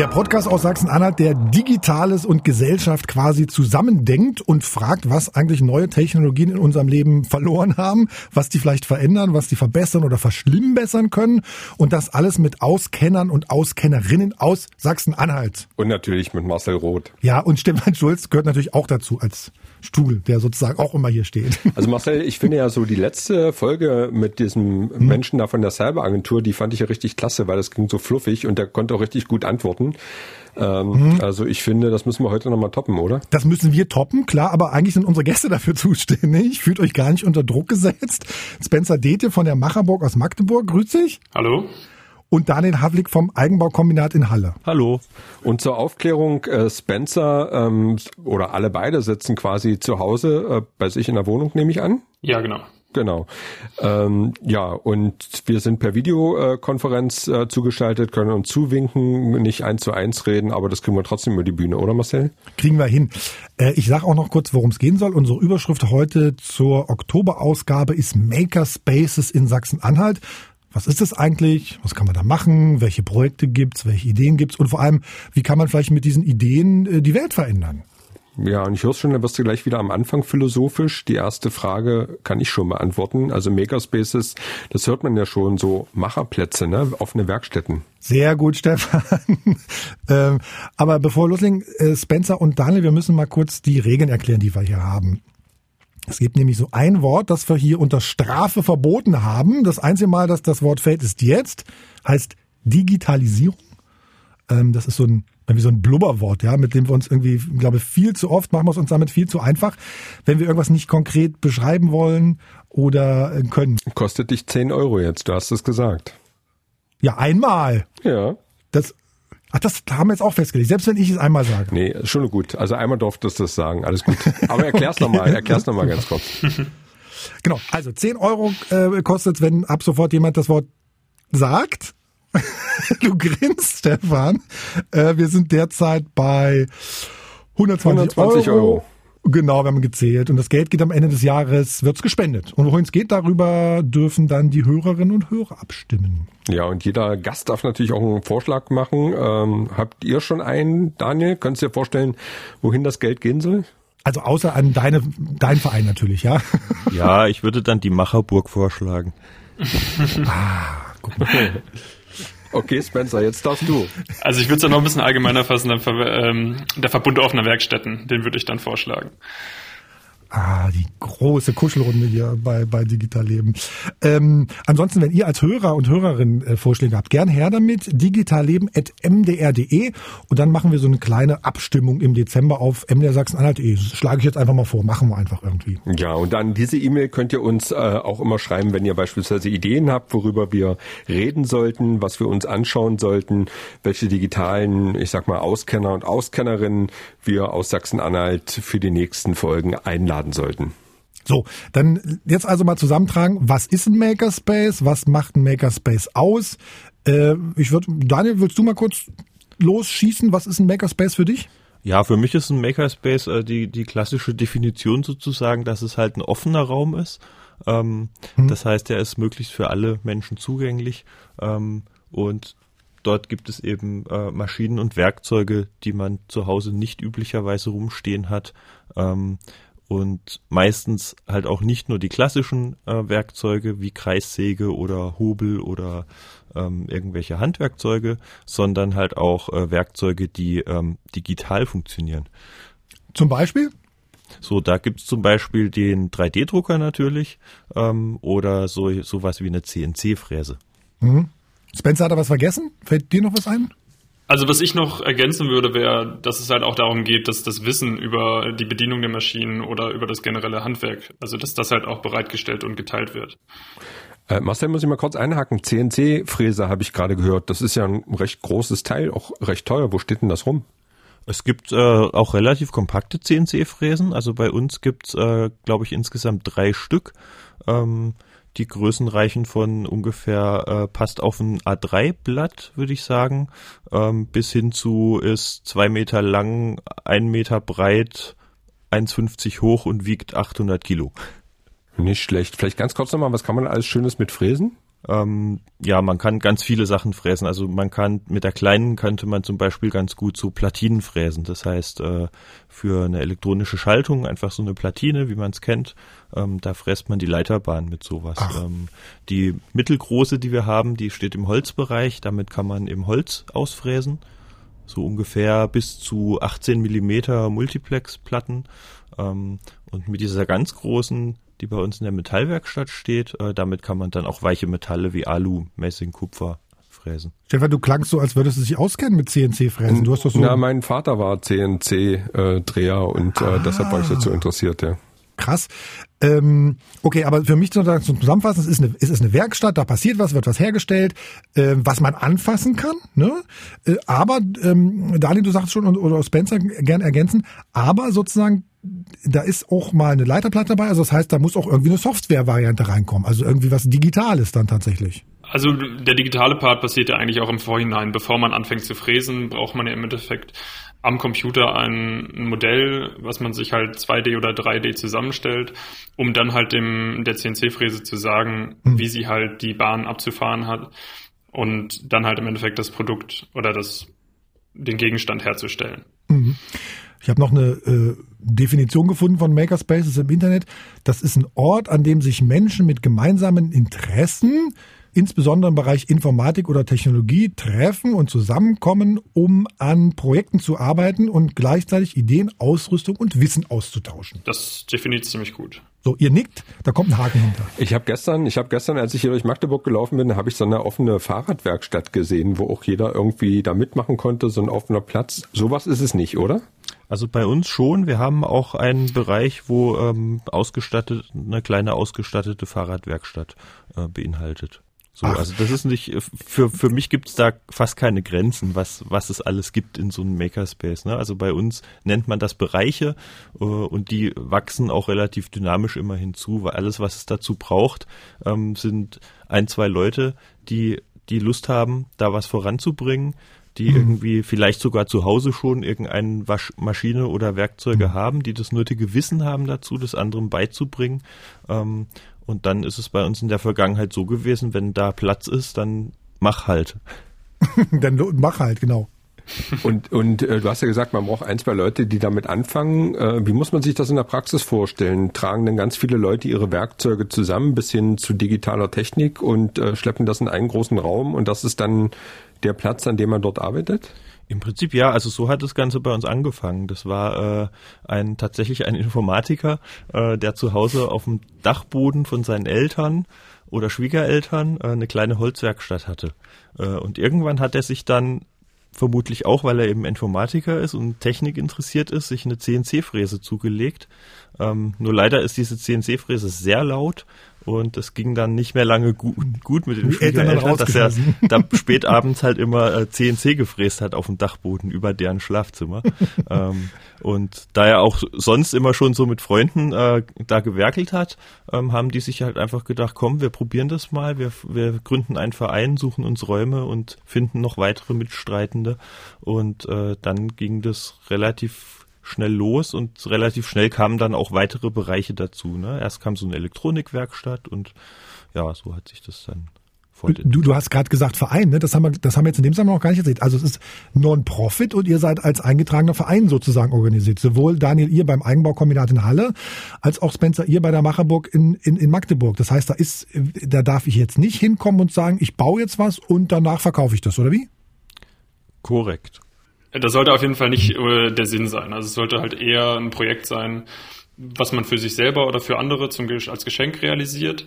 Der Podcast aus Sachsen-Anhalt, der Digitales und Gesellschaft quasi zusammendenkt und fragt, was eigentlich neue Technologien in unserem Leben verloren haben, was die vielleicht verändern, was die verbessern oder verschlimmbessern können. Und das alles mit Auskennern und Auskennerinnen aus Sachsen-Anhalt. Und natürlich mit Marcel Roth. Ja, und Stefan Schulz gehört natürlich auch dazu als Stuhl, der sozusagen auch immer hier steht. Also Marcel, ich finde ja so die letzte Folge mit diesem hm. Menschen da von der Cyber-Agentur, die fand ich ja richtig klasse, weil das ging so fluffig und der konnte auch richtig gut antworten. Ähm, hm. Also ich finde, das müssen wir heute nochmal toppen, oder? Das müssen wir toppen, klar, aber eigentlich sind unsere Gäste dafür zuständig. Fühlt euch gar nicht unter Druck gesetzt. Spencer Detje von der Macherburg aus Magdeburg, grüß dich. Hallo und Daniel Havlik vom Eigenbaukombinat in Halle. Hallo. Und zur Aufklärung, äh, Spencer ähm, oder alle beide sitzen quasi zu Hause äh, bei sich in der Wohnung, nehme ich an? Ja, genau. Genau. Ähm, ja, und wir sind per Videokonferenz äh, zugeschaltet, können uns zuwinken, nicht eins zu eins reden, aber das kriegen wir trotzdem über die Bühne, oder Marcel? Kriegen wir hin. Äh, ich sage auch noch kurz, worum es gehen soll. Unsere Überschrift heute zur Oktoberausgabe ist Makerspaces in Sachsen-Anhalt. Was ist das eigentlich? Was kann man da machen? Welche Projekte gibt's? Welche Ideen gibt's? Und vor allem, wie kann man vielleicht mit diesen Ideen äh, die Welt verändern? Ja, und ich höre schon, da wirst du gleich wieder am Anfang philosophisch. Die erste Frage kann ich schon beantworten. Also Makerspaces, das hört man ja schon, so Macherplätze, ne? offene Werkstätten. Sehr gut, Stefan. ähm, aber bevor loslegen, äh, Spencer und Daniel, wir müssen mal kurz die Regeln erklären, die wir hier haben. Es gibt nämlich so ein Wort, das wir hier unter Strafe verboten haben. Das einzige Mal, dass das Wort fällt, ist jetzt. Heißt Digitalisierung. Ähm, das ist so ein wie so ein Blubberwort, ja, mit dem wir uns irgendwie, glaube ich, viel zu oft machen wir es uns damit viel zu einfach, wenn wir irgendwas nicht konkret beschreiben wollen oder äh, können. Kostet dich 10 Euro jetzt, du hast es gesagt. Ja, einmal. Ja. Das, Ach, das haben wir jetzt auch festgelegt, selbst wenn ich es einmal sage. Nee, schon gut. Also einmal durftest du das sagen, alles gut. Aber erklär's okay. nochmal, erklär's nochmal ganz kurz. Genau, also 10 Euro äh, kostet wenn ab sofort jemand das Wort sagt. du grinst, Stefan. Äh, wir sind derzeit bei 120, 120 Euro. Euro. Genau, wir haben gezählt. Und das Geld geht am Ende des Jahres, wird's gespendet. Und wohin es geht, darüber dürfen dann die Hörerinnen und Hörer abstimmen. Ja, und jeder Gast darf natürlich auch einen Vorschlag machen. Ähm, habt ihr schon einen, Daniel? Könntest du dir vorstellen, wohin das Geld gehen soll? Also außer an deine, dein Verein natürlich, ja? Ja, ich würde dann die Macherburg vorschlagen. ah, guck mal. Okay, Spencer, jetzt darfst du. Also ich würde es ja noch ein bisschen allgemeiner fassen, ähm, der Verbund offener Werkstätten, den würde ich dann vorschlagen. Ah, die große Kuschelrunde hier bei, bei Digital Leben. Ähm, ansonsten, wenn ihr als Hörer und Hörerin äh, Vorschläge habt, gern her damit. digitalleben.mdr.de und dann machen wir so eine kleine Abstimmung im Dezember auf mdrsachsen-anhalt.de. Schlage ich jetzt einfach mal vor. Machen wir einfach irgendwie. Ja, und dann diese E-Mail könnt ihr uns äh, auch immer schreiben, wenn ihr beispielsweise Ideen habt, worüber wir reden sollten, was wir uns anschauen sollten, welche digitalen, ich sag mal, Auskenner und Auskennerinnen wir aus Sachsen-Anhalt für die nächsten Folgen einladen laden sollten. So, dann jetzt also mal zusammentragen, was ist ein Makerspace, was macht ein Makerspace aus? Äh, ich würde, Daniel, willst du mal kurz losschießen, was ist ein Makerspace für dich? Ja, für mich ist ein Makerspace äh, die, die klassische Definition sozusagen, dass es halt ein offener Raum ist. Ähm, hm. Das heißt, er ist möglichst für alle Menschen zugänglich ähm, und dort gibt es eben äh, Maschinen und Werkzeuge, die man zu Hause nicht üblicherweise rumstehen hat. Ähm, und meistens halt auch nicht nur die klassischen äh, Werkzeuge wie Kreissäge oder Hobel oder ähm, irgendwelche Handwerkzeuge, sondern halt auch äh, Werkzeuge, die ähm, digital funktionieren. Zum Beispiel? So, da gibt's zum Beispiel den 3D-Drucker natürlich ähm, oder so sowas wie eine CNC-Fräse. Mhm. Spencer hat da was vergessen? Fällt dir noch was ein? Also was ich noch ergänzen würde, wäre, dass es halt auch darum geht, dass das Wissen über die Bedienung der Maschinen oder über das generelle Handwerk, also dass das halt auch bereitgestellt und geteilt wird. Äh, Marcel, muss ich mal kurz einhaken. CNC-Fräse habe ich gerade gehört. Das ist ja ein recht großes Teil, auch recht teuer. Wo steht denn das rum? Es gibt äh, auch relativ kompakte CNC-Fräsen. Also bei uns gibt's, äh, glaube ich, insgesamt drei Stück. Ähm, die Größen reichen von ungefähr, äh, passt auf ein A3-Blatt, würde ich sagen, ähm, bis hin zu ist zwei Meter lang, ein Meter breit, 1,50 hoch und wiegt 800 Kilo. Nicht schlecht. Vielleicht ganz kurz nochmal, was kann man alles Schönes mit fräsen? Ähm, ja, man kann ganz viele Sachen fräsen. Also man kann mit der kleinen könnte man zum Beispiel ganz gut so Platinen fräsen. Das heißt, äh, für eine elektronische Schaltung einfach so eine Platine, wie man es kennt. Ähm, da fräst man die Leiterbahn mit sowas. Ähm, die mittelgroße, die wir haben, die steht im Holzbereich. Damit kann man im Holz ausfräsen. So ungefähr bis zu 18 Millimeter Multiplex-Platten. Ähm, und mit dieser ganz großen die bei uns in der Metallwerkstatt steht. Äh, damit kann man dann auch weiche Metalle wie Alu, Messing, Kupfer fräsen. Stefan, du klangst so, als würdest du dich auskennen mit CNC-Fräsen. Du hast doch so. Na, mein Vater war CNC-Dreher und äh, deshalb war ich dazu interessiert, ja. krass. Ähm, okay, aber für mich sozusagen zum Zusammenfassen, es ist, eine, es ist eine Werkstatt, da passiert was, wird was hergestellt, äh, was man anfassen kann. Ne? Äh, aber, ähm, Daniel, du sagst schon, und, oder Spencer gern ergänzen, aber sozusagen da ist auch mal eine Leiterplatte dabei. Also das heißt, da muss auch irgendwie eine Software-Variante reinkommen. Also irgendwie was Digitales dann tatsächlich. Also der digitale Part passiert ja eigentlich auch im Vorhinein. Bevor man anfängt zu fräsen, braucht man ja im Endeffekt am Computer ein, ein Modell, was man sich halt 2D oder 3D zusammenstellt, um dann halt dem der CNC-Fräse zu sagen, Hm. wie sie halt die Bahn abzufahren hat und dann halt im Endeffekt das Produkt oder das den Gegenstand herzustellen. Ich habe noch eine äh, Definition gefunden von Makerspaces im Internet. Das ist ein Ort, an dem sich Menschen mit gemeinsamen Interessen, insbesondere im Bereich Informatik oder Technologie, treffen und zusammenkommen, um an Projekten zu arbeiten und gleichzeitig Ideen, Ausrüstung und Wissen auszutauschen. Das definiert ziemlich gut. So, ihr nickt, da kommt ein Haken hinter. Ich habe gestern, ich habe gestern, als ich hier durch Magdeburg gelaufen bin, habe ich so eine offene Fahrradwerkstatt gesehen, wo auch jeder irgendwie da mitmachen konnte, so ein offener Platz. Sowas ist es nicht, oder? Also bei uns schon. Wir haben auch einen Bereich, wo ähm, ausgestattet, eine kleine ausgestattete Fahrradwerkstatt äh, beinhaltet. So, Ach. also das ist nicht, für, für mich gibt es da fast keine Grenzen, was, was es alles gibt in so einem Makerspace. Ne? Also bei uns nennt man das Bereiche äh, und die wachsen auch relativ dynamisch immer hinzu, weil alles, was es dazu braucht, ähm, sind ein, zwei Leute, die, die Lust haben, da was voranzubringen, die irgendwie vielleicht sogar zu Hause schon irgendeine Wasch Maschine oder Werkzeuge haben, die das nötige Wissen haben dazu, das anderen beizubringen. Ähm, und dann ist es bei uns in der Vergangenheit so gewesen, wenn da Platz ist, dann mach halt. Dann mach halt, genau. Und, und äh, du hast ja gesagt, man braucht ein, zwei Leute, die damit anfangen. Äh, wie muss man sich das in der Praxis vorstellen? Tragen denn ganz viele Leute ihre Werkzeuge zusammen bis hin zu digitaler Technik und äh, schleppen das in einen großen Raum und das ist dann der Platz, an dem man dort arbeitet? Im Prinzip ja, also so hat das Ganze bei uns angefangen. Das war äh, ein tatsächlich ein Informatiker, äh, der zu Hause auf dem Dachboden von seinen Eltern oder Schwiegereltern äh, eine kleine Holzwerkstatt hatte. Äh, und irgendwann hat er sich dann vermutlich auch, weil er eben Informatiker ist und Technik interessiert ist, sich eine CNC-Fräse zugelegt. Ähm, nur leider ist diese CNC-Fräse sehr laut und es ging dann nicht mehr lange gut, gut mit den Schwiegereltern, dass er da spät abends halt immer äh, CNC gefräst hat auf dem Dachboden über deren Schlafzimmer. ähm, und da er auch sonst immer schon so mit Freunden äh, da gewerkelt hat, ähm, haben die sich halt einfach gedacht, komm, wir probieren das mal, wir, wir gründen einen Verein, suchen uns Räume und finden noch weitere Mitstreitende. Und äh, dann ging das relativ schnell los und relativ schnell kamen dann auch weitere Bereiche dazu. Ne? Erst kam so eine Elektronikwerkstatt und ja, so hat sich das dann. Du, du hast gerade gesagt Verein, ne? das, haben wir, das haben wir jetzt in dem Zusammenhang noch gar nicht erzählt. Also es ist Non-Profit und ihr seid als eingetragener Verein sozusagen organisiert. Sowohl Daniel, ihr beim Eigenbaukombinat in Halle, als auch Spencer, ihr bei der Macherburg in, in, in Magdeburg. Das heißt, da ist, da darf ich jetzt nicht hinkommen und sagen, ich baue jetzt was und danach verkaufe ich das, oder wie? Korrekt. Das sollte auf jeden Fall nicht äh, der Sinn sein. Also es sollte halt eher ein Projekt sein, was man für sich selber oder für andere zum, als Geschenk realisiert.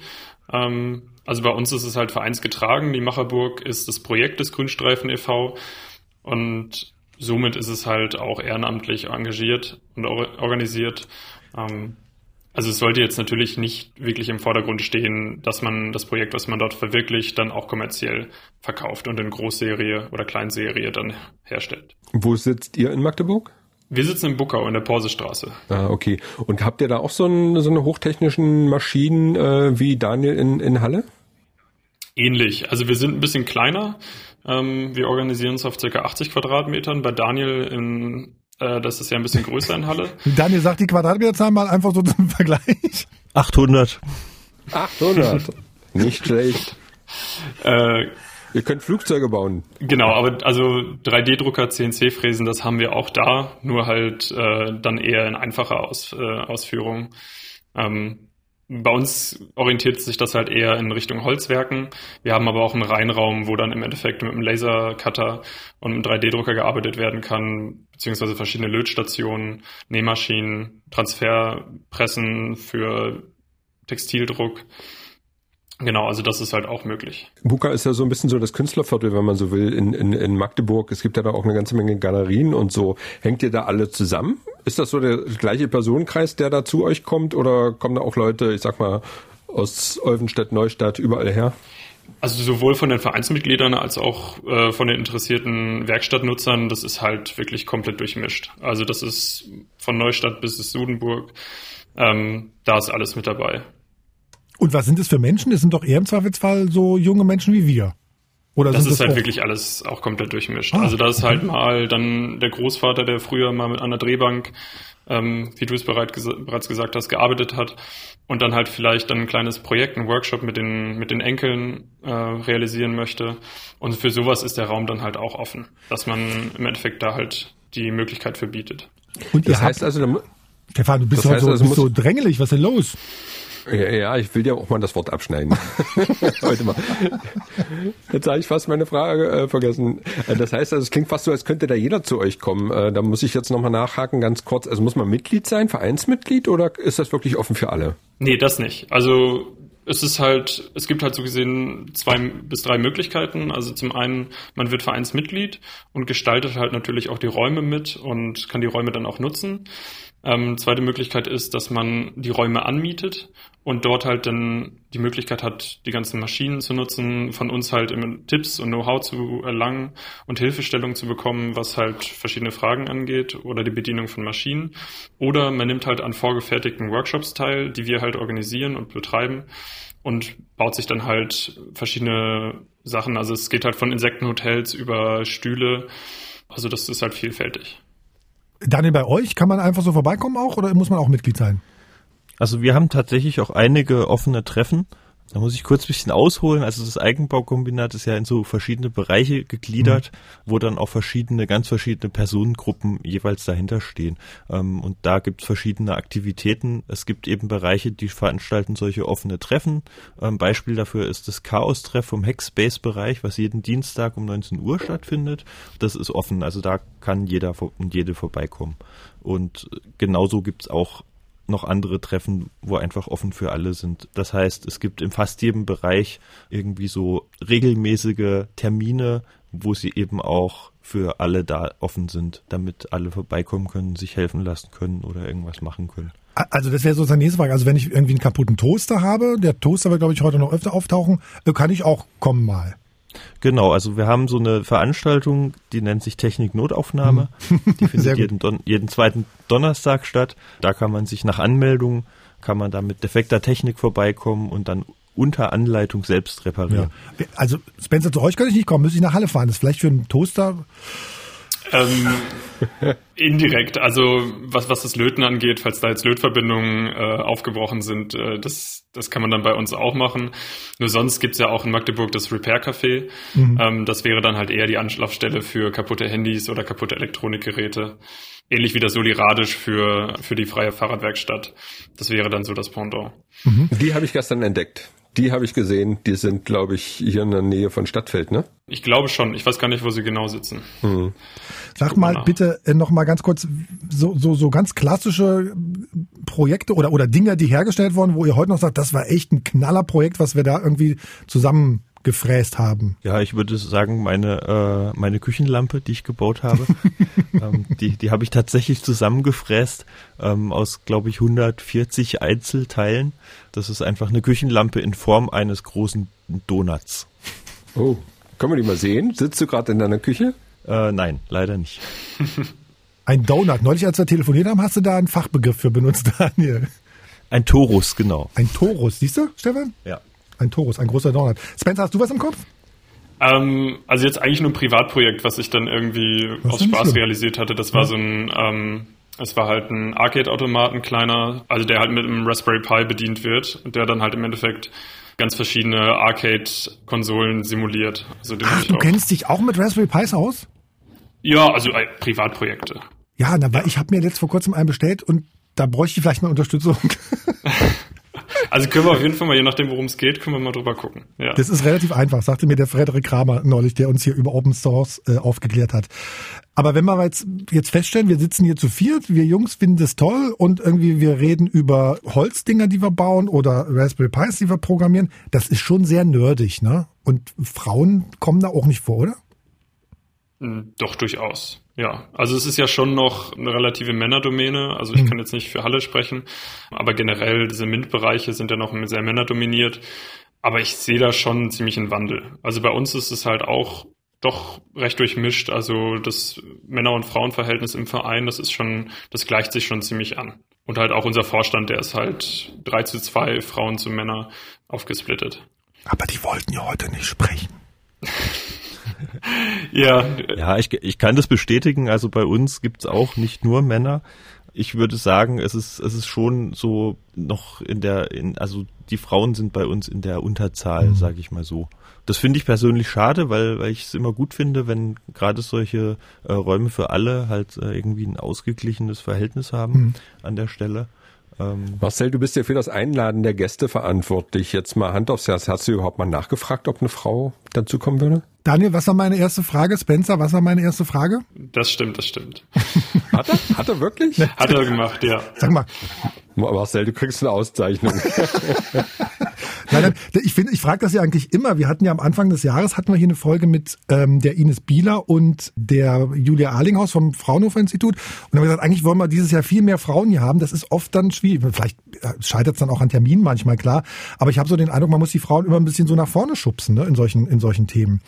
Ähm, also bei uns ist es halt vereinsgetragen. Die Macherburg ist das Projekt des Grünstreifen e.V. und somit ist es halt auch ehrenamtlich engagiert und or organisiert. Ähm, also es sollte jetzt natürlich nicht wirklich im Vordergrund stehen, dass man das Projekt, was man dort verwirklicht, dann auch kommerziell verkauft und in Großserie oder Kleinserie dann herstellt. Wo sitzt ihr in Magdeburg? Wir sitzen in Buckau in der Porsestraße. Ah, okay. Und habt ihr da auch so, ein, so eine hochtechnischen Maschinen äh, wie Daniel in, in Halle? Ähnlich. Also wir sind ein bisschen kleiner. Ähm, wir organisieren uns auf circa 80 Quadratmetern. Bei Daniel in, das ist ja ein bisschen größer in Halle. Daniel sagt die Quadratmeterzahl mal einfach so zum Vergleich. 800. 800. Nicht schlecht. Äh, Ihr könnt Flugzeuge bauen. Genau, aber also 3D-Drucker, CNC-Fräsen, das haben wir auch da, nur halt äh, dann eher in einfacher Aus, äh, Ausführung. Ähm, bei uns orientiert sich das halt eher in Richtung Holzwerken. Wir haben aber auch einen Reinraum, wo dann im Endeffekt mit einem Lasercutter und einem 3D-Drucker gearbeitet werden kann, beziehungsweise verschiedene Lötstationen, Nähmaschinen, Transferpressen für Textildruck. Genau, also das ist halt auch möglich. Buka ist ja so ein bisschen so das Künstlerviertel, wenn man so will, in, in, in Magdeburg. Es gibt ja da auch eine ganze Menge Galerien und so. Hängt ihr da alle zusammen? Ist das so der gleiche Personenkreis, der da zu euch kommt oder kommen da auch Leute, ich sag mal, aus Olvenstedt, Neustadt, überall her? Also sowohl von den Vereinsmitgliedern als auch äh, von den interessierten Werkstattnutzern, das ist halt wirklich komplett durchmischt. Also das ist von Neustadt bis Sudenburg, ähm, da ist alles mit dabei. Und was sind das für Menschen? Das sind doch eher im Zweifelsfall so junge Menschen wie wir. Oder das sind ist halt auch- wirklich alles auch komplett durchmischt. Ah, also da ist okay. halt mal dann der Großvater, der früher mal mit einer Drehbank, ähm, wie du es bereits gesagt hast, gearbeitet hat und dann halt vielleicht dann ein kleines Projekt, ein Workshop mit den, mit den Enkeln äh, realisieren möchte. Und für sowas ist der Raum dann halt auch offen, dass man im Endeffekt da halt die Möglichkeit für bietet. Und ihr Das heißt habt, also, Stefan, du bist das heute heißt so, also, so drängelig. Was ist denn los? Ja, ja, ich will dir auch mal das Wort abschneiden. Heute mal. Jetzt habe ich fast meine Frage äh, vergessen. Äh, Das heißt also, es klingt fast so, als könnte da jeder zu euch kommen. Äh, da muss ich jetzt nochmal nachhaken, ganz kurz. Also muss man Mitglied sein, Vereinsmitglied oder ist das wirklich offen für alle? Nee, das nicht. Also es ist halt, es gibt halt so gesehen zwei bis drei Möglichkeiten. Also zum einen, man wird Vereinsmitglied und gestaltet halt natürlich auch die Räume mit und kann die Räume dann auch nutzen. Ähm, zweite Möglichkeit ist, dass man die Räume anmietet und dort halt dann die Möglichkeit hat, die ganzen Maschinen zu nutzen, von uns halt Tipps und Know-how zu erlangen und Hilfestellung zu bekommen, was halt verschiedene Fragen angeht oder die Bedienung von Maschinen. Oder man nimmt halt an vorgefertigten Workshops teil, die wir halt organisieren und betreiben und baut sich dann halt verschiedene Sachen. Also es geht halt von Insektenhotels über Stühle. Also das ist halt vielfältig. Daniel, bei euch kann man einfach so vorbeikommen auch oder muss man auch Mitglied sein? Also wir haben tatsächlich auch einige offene Treffen. Da muss ich kurz ein bisschen ausholen. Also das Eigenbaukombinat ist ja in so verschiedene Bereiche gegliedert, wo dann auch verschiedene, ganz verschiedene Personengruppen jeweils dahinter stehen. Ähm, und da gibt es verschiedene Aktivitäten. Es gibt eben Bereiche, die veranstalten solche offene Treffen. Ähm, Beispiel dafür ist das Chaos-Treff vom Hackspace-Bereich, was jeden Dienstag um 19 Uhr stattfindet. Das ist offen, also da kann jeder und jede vorbeikommen. Und genauso gibt's auch noch andere Treffen, wo einfach offen für alle sind. Das heißt, es gibt in fast jedem Bereich irgendwie so regelmäßige Termine, wo sie eben auch für alle da offen sind, damit alle vorbeikommen können, sich helfen lassen können oder irgendwas machen können. Also das wäre so seine nächste Frage. Also wenn ich irgendwie einen kaputten Toaster habe, der Toaster wird, glaube ich, heute noch öfter auftauchen, äh, kann ich auch kommen mal. Genau, also wir haben so eine Veranstaltung, die nennt sich Technik Notaufnahme. Die findet jeden, Don jeden zweiten Donnerstag statt. Da kann man sich nach Anmeldung, kann man da mit defekter Technik vorbeikommen und dann unter Anleitung selbst reparieren. Ja. Also Spencer, zu euch könnte ich nicht kommen, müsste ich nach Halle fahren. Das ist vielleicht für einen Toaster. Ähm, indirekt, also was, was das Löten angeht, falls da jetzt Lötverbindungen äh, aufgebrochen sind, äh, das, das kann man dann bei uns auch machen. Nur sonst gibt's ja auch in Magdeburg das Repair Café. Ähm, das wäre dann halt eher die Anlaufstelle für kaputte Handys oder kaputte Elektronikgeräte. Ähnlich wie das Soliradisch für, für die freie Fahrradwerkstatt. Das wäre dann so das Pendant. Die habe ich gestern entdeckt. Die habe ich gesehen. Die sind, glaube ich, hier in der Nähe von Stadtfeld, ne? Ich glaube schon. Ich weiß gar nicht, wo sie genau sitzen. Sag guck mal nach. bitte äh, noch mal ganz kurz so, so, so ganz klassische Projekte oder, oder Dinge, die hergestellt wurden, wo ihr heute noch sagt, das war echt ein Knallerprojekt, was wir da irgendwie zusammengefräst haben. Ja, ich würde sagen, meine, äh, meine Küchenlampe, die ich gebaut habe, ähm, die, die habe ich tatsächlich zusammengefräst ähm, aus, glaube ich, 140 Einzelteilen. Das ist einfach eine Küchenlampe in Form eines großen Donuts. Oh. Können wir die mal sehen? Sitzt du gerade in deiner Küche? Äh, nein, leider nicht. Ein Donut. Neulich, als wir telefoniert haben, hast du da einen Fachbegriff für benutzt, Daniel. Ein Torus, genau. Ein Torus, siehst du, Stefan? Ja. Ein Torus, ein großer Donut. Spencer, hast du was im Kopf? Ähm, also jetzt eigentlich nur ein Privatprojekt, was ich dann irgendwie Das aus Spaß schlimm. realisiert hatte. Das war so ein, ähm, Es war halt ein Arcade-Automat, ein kleiner, also der halt mit einem Raspberry Pi bedient wird und der dann halt im Endeffekt ganz verschiedene Arcade-Konsolen simuliert. Also Ach, du kennst dich auch mit Raspberry Pis aus? Ja, also äh, Privatprojekte. Ja, na, weil ich habe mir letzt vor kurzem einen bestellt und da bräuchte ich vielleicht mal Unterstützung. Also können wir auf jeden Fall mal, je nachdem, worum es geht, können wir mal drüber gucken. Ja. Das ist relativ einfach, sagte mir der Frederik Kramer neulich, der uns hier über Open Source äh, aufgeklärt hat. Aber wenn wir jetzt, jetzt feststellen, wir sitzen hier zu viert, wir Jungs finden das toll und irgendwie wir reden über Holzdinger, die wir bauen oder Raspberry Pis, die wir programmieren, das ist schon sehr nerdig, ne? Und Frauen kommen da auch nicht vor, oder? Hm, doch, durchaus. Ja, also es ist ja schon noch eine relative Männerdomäne. Also ich mhm. kann jetzt nicht für Halle sprechen, aber generell diese MINT-Bereiche sind ja noch sehr männerdominiert. Aber ich sehe da schon ziemlich einen Wandel. Also bei uns ist es halt auch doch recht durchmischt. Also das Männer- und Frauenverhältnis im Verein, das ist schon, das gleicht sich schon ziemlich an. Und halt auch unser Vorstand, der ist halt drei zu zwei Frauen zu Männer aufgesplittet. Aber die wollten ja heute nicht sprechen. ja. Ja, ich, ich kann das bestätigen. Also bei uns gibt's auch nicht nur Männer. Ich würde sagen, es ist, es ist schon so noch in der, in, also die Frauen sind bei uns in der Unterzahl, mhm. sage ich mal so. Das finde ich persönlich schade, weil, weil ich es immer gut finde, wenn gerade solche äh, Räume für alle halt äh, irgendwie ein ausgeglichenes Verhältnis haben mhm. an der Stelle. Ähm, Marcel, du bist ja für das Einladen der Gäste verantwortlich. Jetzt mal Hand aufs Herz. Hast du überhaupt mal nachgefragt, ob eine Frau dazu kommen würde? Daniel, was war meine erste Frage? Spencer, was war meine erste Frage? Das stimmt, das stimmt. Hat er? Hat er wirklich? Hat er gemacht, ja. Sag mal. Marcel, du kriegst eine Auszeichnung. Nein, nein, ich finde, ich frage das ja eigentlich immer. Wir hatten ja am Anfang des Jahres hatten wir hier eine Folge mit ähm, der Ines Bieler und der Julia Arlinghaus vom Fraunhofer Institut und haben gesagt, eigentlich wollen wir dieses Jahr viel mehr Frauen hier haben. Das ist oft dann schwierig. Vielleicht äh, scheitert es dann auch an Terminen manchmal klar, aber ich habe so den Eindruck, man muss die Frauen immer ein bisschen so nach vorne schubsen ne, in solchen in solchen Themen.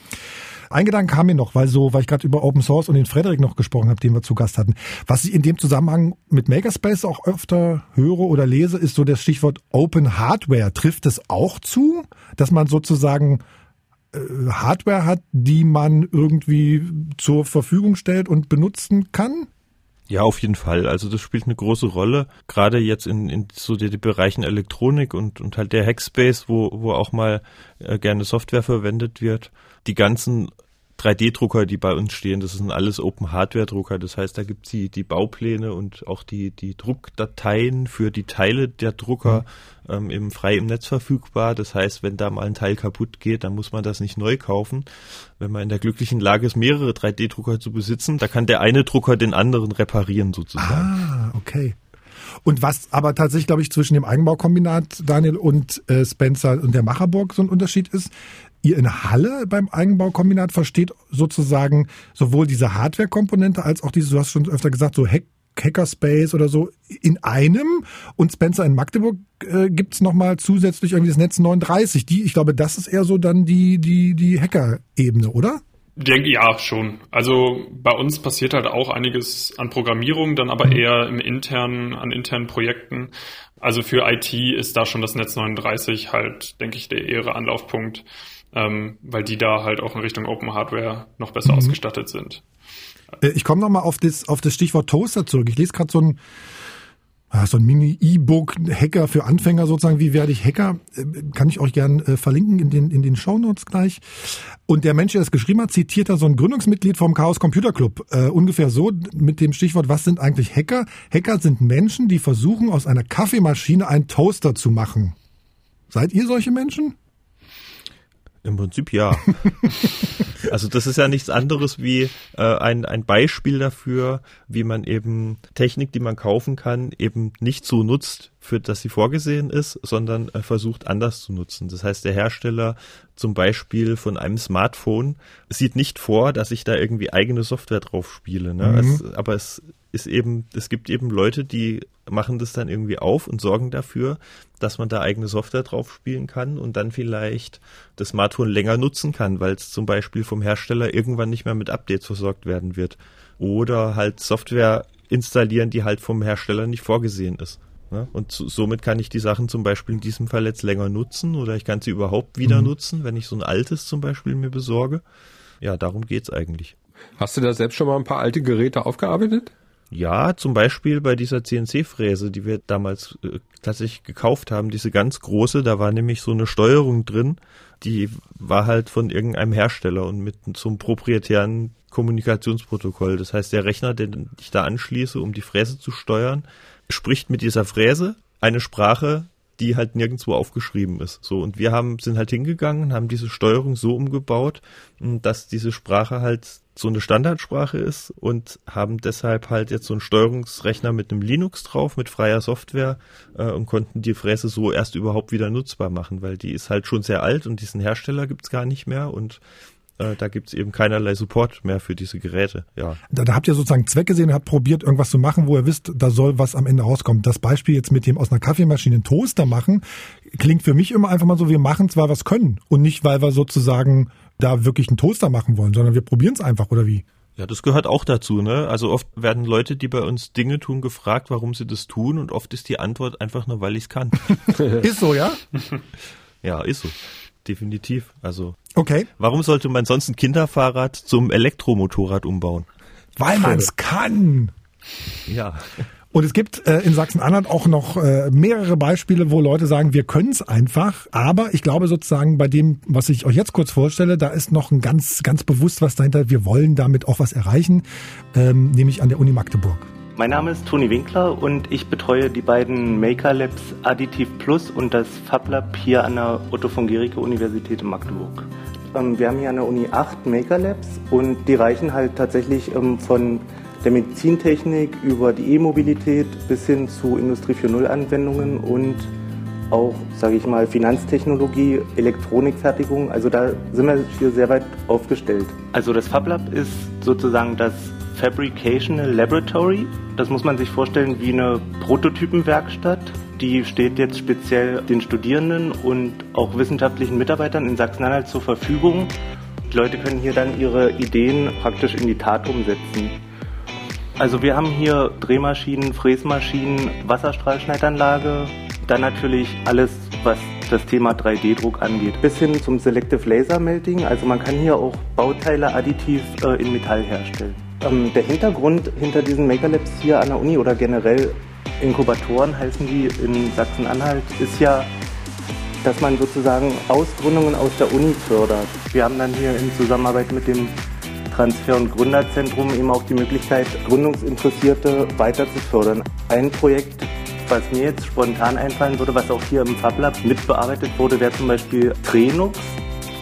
Ein Gedanke kam mir noch, weil so, weil ich gerade über Open Source und den Frederik noch gesprochen habe, den wir zu Gast hatten. Was ich in dem Zusammenhang mit Makerspace auch öfter höre oder lese, ist so das Stichwort Open Hardware. Trifft es auch zu, dass man sozusagen äh, Hardware hat, die man irgendwie zur Verfügung stellt und benutzen kann? Ja, auf jeden Fall. Also das spielt eine große Rolle, gerade jetzt in, in so die Bereichen Elektronik und, und halt der Hackspace, wo, wo auch mal äh, gerne Software verwendet wird. Die ganzen 3D-Drucker, die bei uns stehen, das sind alles Open-Hardware-Drucker. Das heißt, da gibt's die, die Baupläne und auch die, die Druckdateien für die Teile der Drucker mhm. ähm, eben frei im Netz verfügbar. Das heißt, wenn da mal ein Teil kaputt geht, dann muss man das nicht neu kaufen. Wenn man in der glücklichen Lage ist, mehrere 3D-Drucker zu besitzen, da kann der eine Drucker den anderen reparieren sozusagen. Ah, okay. Und was aber tatsächlich, glaube ich, zwischen dem Eigenbaukombinat Daniel und äh, Spencer und der Macherburg so ein Unterschied ist, ihr in Halle beim Eigenbaukombinat versteht sozusagen sowohl diese Hardware-Komponente als auch diese, du hast schon öfter gesagt, so Hack Hackerspace oder so in einem und Spencer in Magdeburg äh, gibt's noch nochmal zusätzlich irgendwie das Netz 39. Die, ich glaube, das ist eher so dann die, die, die Hacker-Ebene, oder? denke ja schon. Also bei uns passiert halt auch einiges an Programmierung, dann aber mhm. eher im internen, an internen Projekten. Also für IT ist da schon das Netz 39 halt, denke ich, der ehre Anlaufpunkt ähm, weil die da halt auch in Richtung Open Hardware noch besser mhm. ausgestattet sind. Äh, ich komme nochmal auf das, auf das Stichwort Toaster zurück. Ich lese gerade so ein, ah, so ein Mini-E-Book-Hacker für Anfänger sozusagen. Wie werde ich Hacker? Äh, kann ich euch gern äh, verlinken in den, in den Shownotes gleich. Und der Mensch, der das geschrieben hat, zitiert da so ein Gründungsmitglied vom Chaos Computer Club. Äh, ungefähr so mit dem Stichwort, was sind eigentlich Hacker? Hacker sind Menschen, die versuchen, aus einer Kaffeemaschine einen Toaster zu machen. Seid ihr solche Menschen? Im Prinzip ja. also das ist ja nichts anderes wie äh, ein, ein Beispiel dafür, wie man eben Technik, die man kaufen kann, eben nicht so nutzt, für das sie vorgesehen ist, sondern äh, versucht anders zu nutzen. Das heißt, der Hersteller zum Beispiel von einem Smartphone sieht nicht vor, dass ich da irgendwie eigene Software drauf spiele. Ne? Mhm. Es, aber es ist eben, es gibt eben Leute, die machen das dann irgendwie auf und sorgen dafür, dass man da eigene Software drauf spielen kann und dann vielleicht das Smartphone länger nutzen kann, weil es zum Beispiel vom Hersteller irgendwann nicht mehr mit Updates versorgt werden wird. Oder halt Software installieren, die halt vom Hersteller nicht vorgesehen ist. Ne? Und somit kann ich die Sachen zum Beispiel in diesem Fall jetzt länger nutzen oder ich kann sie überhaupt wieder mhm. nutzen, wenn ich so ein altes zum Beispiel mir besorge. Ja, darum geht's eigentlich. Hast du da selbst schon mal ein paar alte Geräte aufgearbeitet? Ja, zum Beispiel bei dieser CNC-Fräse, die wir damals äh, tatsächlich gekauft haben, diese ganz große, da war nämlich so eine Steuerung drin, die war halt von irgendeinem Hersteller und mit so einem proprietären Kommunikationsprotokoll. Das heißt, der Rechner, den ich da anschließe, um die Fräse zu steuern, spricht mit dieser Fräse eine Sprache, die halt nirgendwo aufgeschrieben ist. So und wir haben sind halt hingegangen, haben diese Steuerung so umgebaut, dass diese Sprache halt so eine Standardsprache ist und haben deshalb halt jetzt so einen Steuerungsrechner mit einem Linux drauf, mit freier Software äh, und konnten die Fräse so erst überhaupt wieder nutzbar machen, weil die ist halt schon sehr alt und diesen Hersteller gibt's gar nicht mehr und äh, da gibt's eben keinerlei Support mehr für diese Geräte. Ja. Da, da habt ihr sozusagen Zweck gesehen habt probiert, irgendwas zu machen, wo ihr wisst, da soll was am Ende rauskommen. Das Beispiel jetzt mit dem aus einer Kaffeemaschine einen Toaster machen, klingt für mich immer einfach mal so, wir machen zwar was können und nicht, weil wir sozusagen da wirklich einen Toaster machen wollen, sondern wir probieren es einfach, oder wie? Ja, das gehört auch dazu, ne? Also oft werden Leute, die bei uns Dinge tun, gefragt, warum sie das tun und oft ist die Antwort einfach nur, weil ich es kann. ist so, ja? ja, ist so. Definitiv. Also. Okay. Warum sollte man sonst ein Kinderfahrrad zum Elektromotorrad umbauen? Weil man es kann. Ja. Und es gibt äh, in Sachsen-Anhalt auch noch äh, mehrere Beispiele, wo Leute sagen, wir können es einfach. Aber ich glaube sozusagen bei dem, was ich euch jetzt kurz vorstelle, da ist noch ein ganz, ganz bewusst was dahinter. Wir wollen damit auch was erreichen, ähm, nämlich an der Uni Magdeburg. Mein Name ist Toni Winkler und ich betreue die beiden Maker Labs Additiv Plus und das Fab Lab hier an der Otto von Gericke Universität in Magdeburg. Ähm, wir haben hier an der Uni acht Maker Labs und die reichen halt tatsächlich ähm, von der Medizintechnik über die E-Mobilität bis hin zu Industrie 4.0 Anwendungen und auch, sage ich mal, Finanztechnologie, Elektronikfertigung. Also da sind wir hier sehr weit aufgestellt. Also das FabLab ist sozusagen das Fabricational Laboratory. Das muss man sich vorstellen wie eine Prototypenwerkstatt. Die steht jetzt speziell den Studierenden und auch wissenschaftlichen Mitarbeitern in Sachsen-Anhalt zur Verfügung. Die Leute können hier dann ihre Ideen praktisch in die Tat umsetzen. Also wir haben hier Drehmaschinen, Fräsmaschinen, Wasserstrahlschneidanlage, dann natürlich alles, was das Thema 3D-Druck angeht, bis hin zum Selective Laser Melting. Also man kann hier auch Bauteile additiv äh, in Metall herstellen. Ähm, der Hintergrund hinter diesen Maker Labs hier an der Uni oder generell Inkubatoren heißen die in Sachsen-Anhalt, ist ja, dass man sozusagen Ausgründungen aus der Uni fördert. Wir haben dann hier in Zusammenarbeit mit dem Transfer- und Gründerzentrum eben auch die Möglichkeit, Gründungsinteressierte weiter zu fördern. Ein Projekt, was mir jetzt spontan einfallen würde, was auch hier im FabLab mitbearbeitet wurde, wäre zum Beispiel Trenux.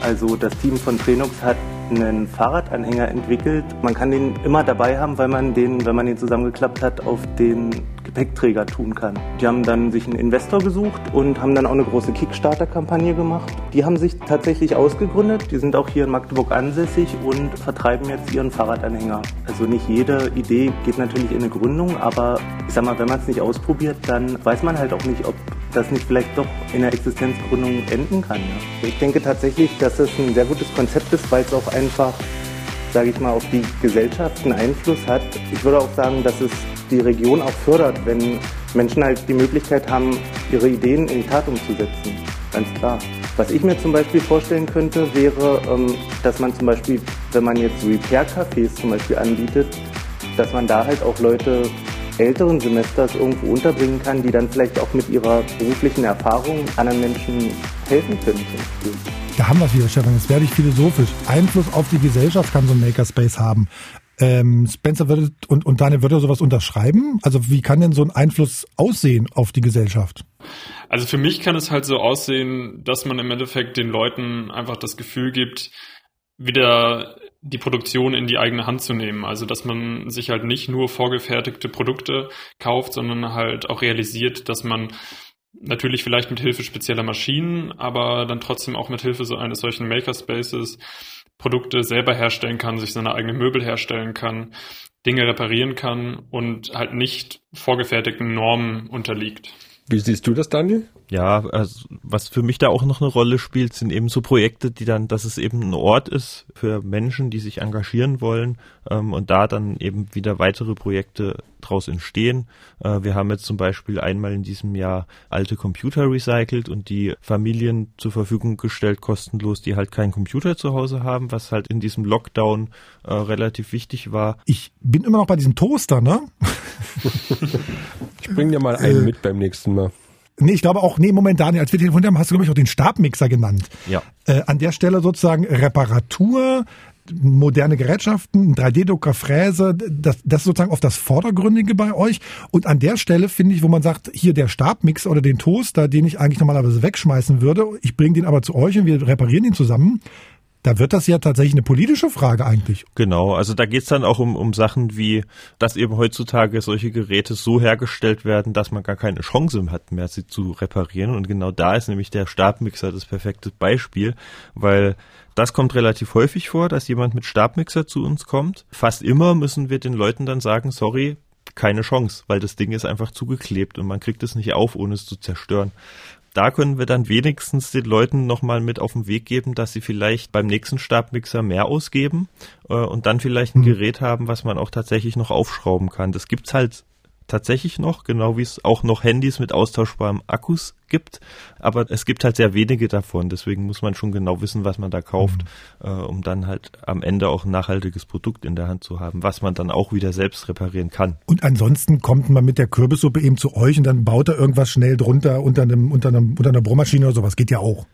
Also das Team von Trenux hat einen Fahrradanhänger entwickelt. Man kann den immer dabei haben, weil man den, wenn man den zusammengeklappt hat, auf den Gepäckträger tun kann. Die haben dann sich einen Investor gesucht und haben dann auch eine große Kickstarter-Kampagne gemacht. Die haben sich tatsächlich ausgegründet. Die sind auch hier in Magdeburg ansässig und vertreiben jetzt ihren Fahrradanhänger. Also nicht jede Idee geht natürlich in eine Gründung, aber ich sag mal, wenn man es nicht ausprobiert, dann weiß man halt auch nicht, ob das nicht vielleicht doch in der Existenzgründung enden kann. Ja. Ich denke tatsächlich, dass es ein sehr gutes Konzept ist, weil es auch einfach, sage ich mal, auf die Gesellschaft einen Einfluss hat. Ich würde auch sagen, dass es die Region auch fördert, wenn Menschen halt die Möglichkeit haben, ihre Ideen in die Tat umzusetzen. Ganz klar. Was ich mir zum Beispiel vorstellen könnte, wäre, ähm, dass man zum Beispiel, wenn man jetzt Repair-Cafés zum Beispiel anbietet, dass man da halt auch Leute älteren Semesters irgendwo unterbringen kann, die dann vielleicht auch mit ihrer beruflichen Erfahrung anderen Menschen helfen können. Da haben wir es wieder, Stefan. Jetzt werde ich philosophisch. Einfluss auf die Gesellschaft kann so ein Makerspace haben. Ähm, Spencer würde und, und Daniel würde sowas unterschreiben? Also wie kann denn so ein Einfluss aussehen auf die Gesellschaft? Also für mich kann es halt so aussehen, dass man im Endeffekt den Leuten einfach das Gefühl gibt, wieder die Produktion in die eigene Hand zu nehmen. Also dass man sich halt nicht nur vorgefertigte Produkte kauft, sondern halt auch realisiert, dass man natürlich vielleicht mit Hilfe spezieller Maschinen, aber dann trotzdem auch mit Hilfe so eines solchen Makerspaces Produkte selber herstellen kann, sich seine eigenen Möbel herstellen kann, Dinge reparieren kann und halt nicht vorgefertigten Normen unterliegt. Wie siehst du das, Daniel? Ja, also was für mich da auch noch eine Rolle spielt, sind eben so Projekte, die dann, dass es eben ein Ort ist für Menschen, die sich engagieren wollen ähm, und da dann eben wieder weitere Projekte draus entstehen. Äh, wir haben jetzt zum Beispiel einmal in diesem Jahr alte Computer recycelt und die Familien zur Verfügung gestellt, kostenlos, die halt keinen Computer zu Hause haben, was halt in diesem Lockdown äh, relativ wichtig war. Ich bin immer noch bei diesem Toaster, ne? ich bring dir mal einen äh, mit beim nächsten Mal. Nee, ich glaube auch, nee, Moment, Daniel, als wir telefoniert haben, hast du, glaube ich, auch den Stabmixer genannt. Ja. Äh, an der Stelle sozusagen Reparatur, moderne Gerätschaften, 3D-Drucker, Fräse, das, das ist sozusagen auf das Vordergründige bei euch. Und an der Stelle finde ich, wo man sagt, hier der Stabmixer oder den Toaster, den ich eigentlich normalerweise wegschmeißen würde, ich bringe den aber zu euch und wir reparieren ihn zusammen. Da wird das ja tatsächlich eine politische Frage eigentlich. Genau, also da geht's dann auch um, um Sachen wie, dass eben heutzutage solche Geräte so hergestellt werden, dass man gar keine Chance hat mehr, sie zu reparieren. Und genau da ist nämlich der Stabmixer das perfekte Beispiel, weil das kommt relativ häufig vor, dass jemand mit Stabmixer zu uns kommt. Fast immer müssen wir den Leuten dann sagen, sorry, keine Chance, weil das Ding ist einfach zugeklebt und man kriegt es nicht auf, ohne es zu zerstören da können wir dann wenigstens den Leuten nochmal mit auf den Weg geben, dass sie vielleicht beim nächsten Stabmixer mehr ausgeben äh, und dann vielleicht ein mhm. Gerät haben, was man auch tatsächlich noch aufschrauben kann. Das gibt's halt tatsächlich noch, genau wie es auch noch Handys mit austauschbarem Akkus gibt. Aber es gibt halt sehr wenige davon. Deswegen muss man schon genau wissen, was man da kauft, mhm. äh, um dann halt am Ende auch ein nachhaltiges Produkt in der Hand zu haben, was man dann auch wieder selbst reparieren kann. Und ansonsten kommt man mit der Kürbissuppe eben zu euch und dann baut er irgendwas schnell drunter unter einem, unter einem, unter einer Bohrmaschine oder sowas. Geht ja auch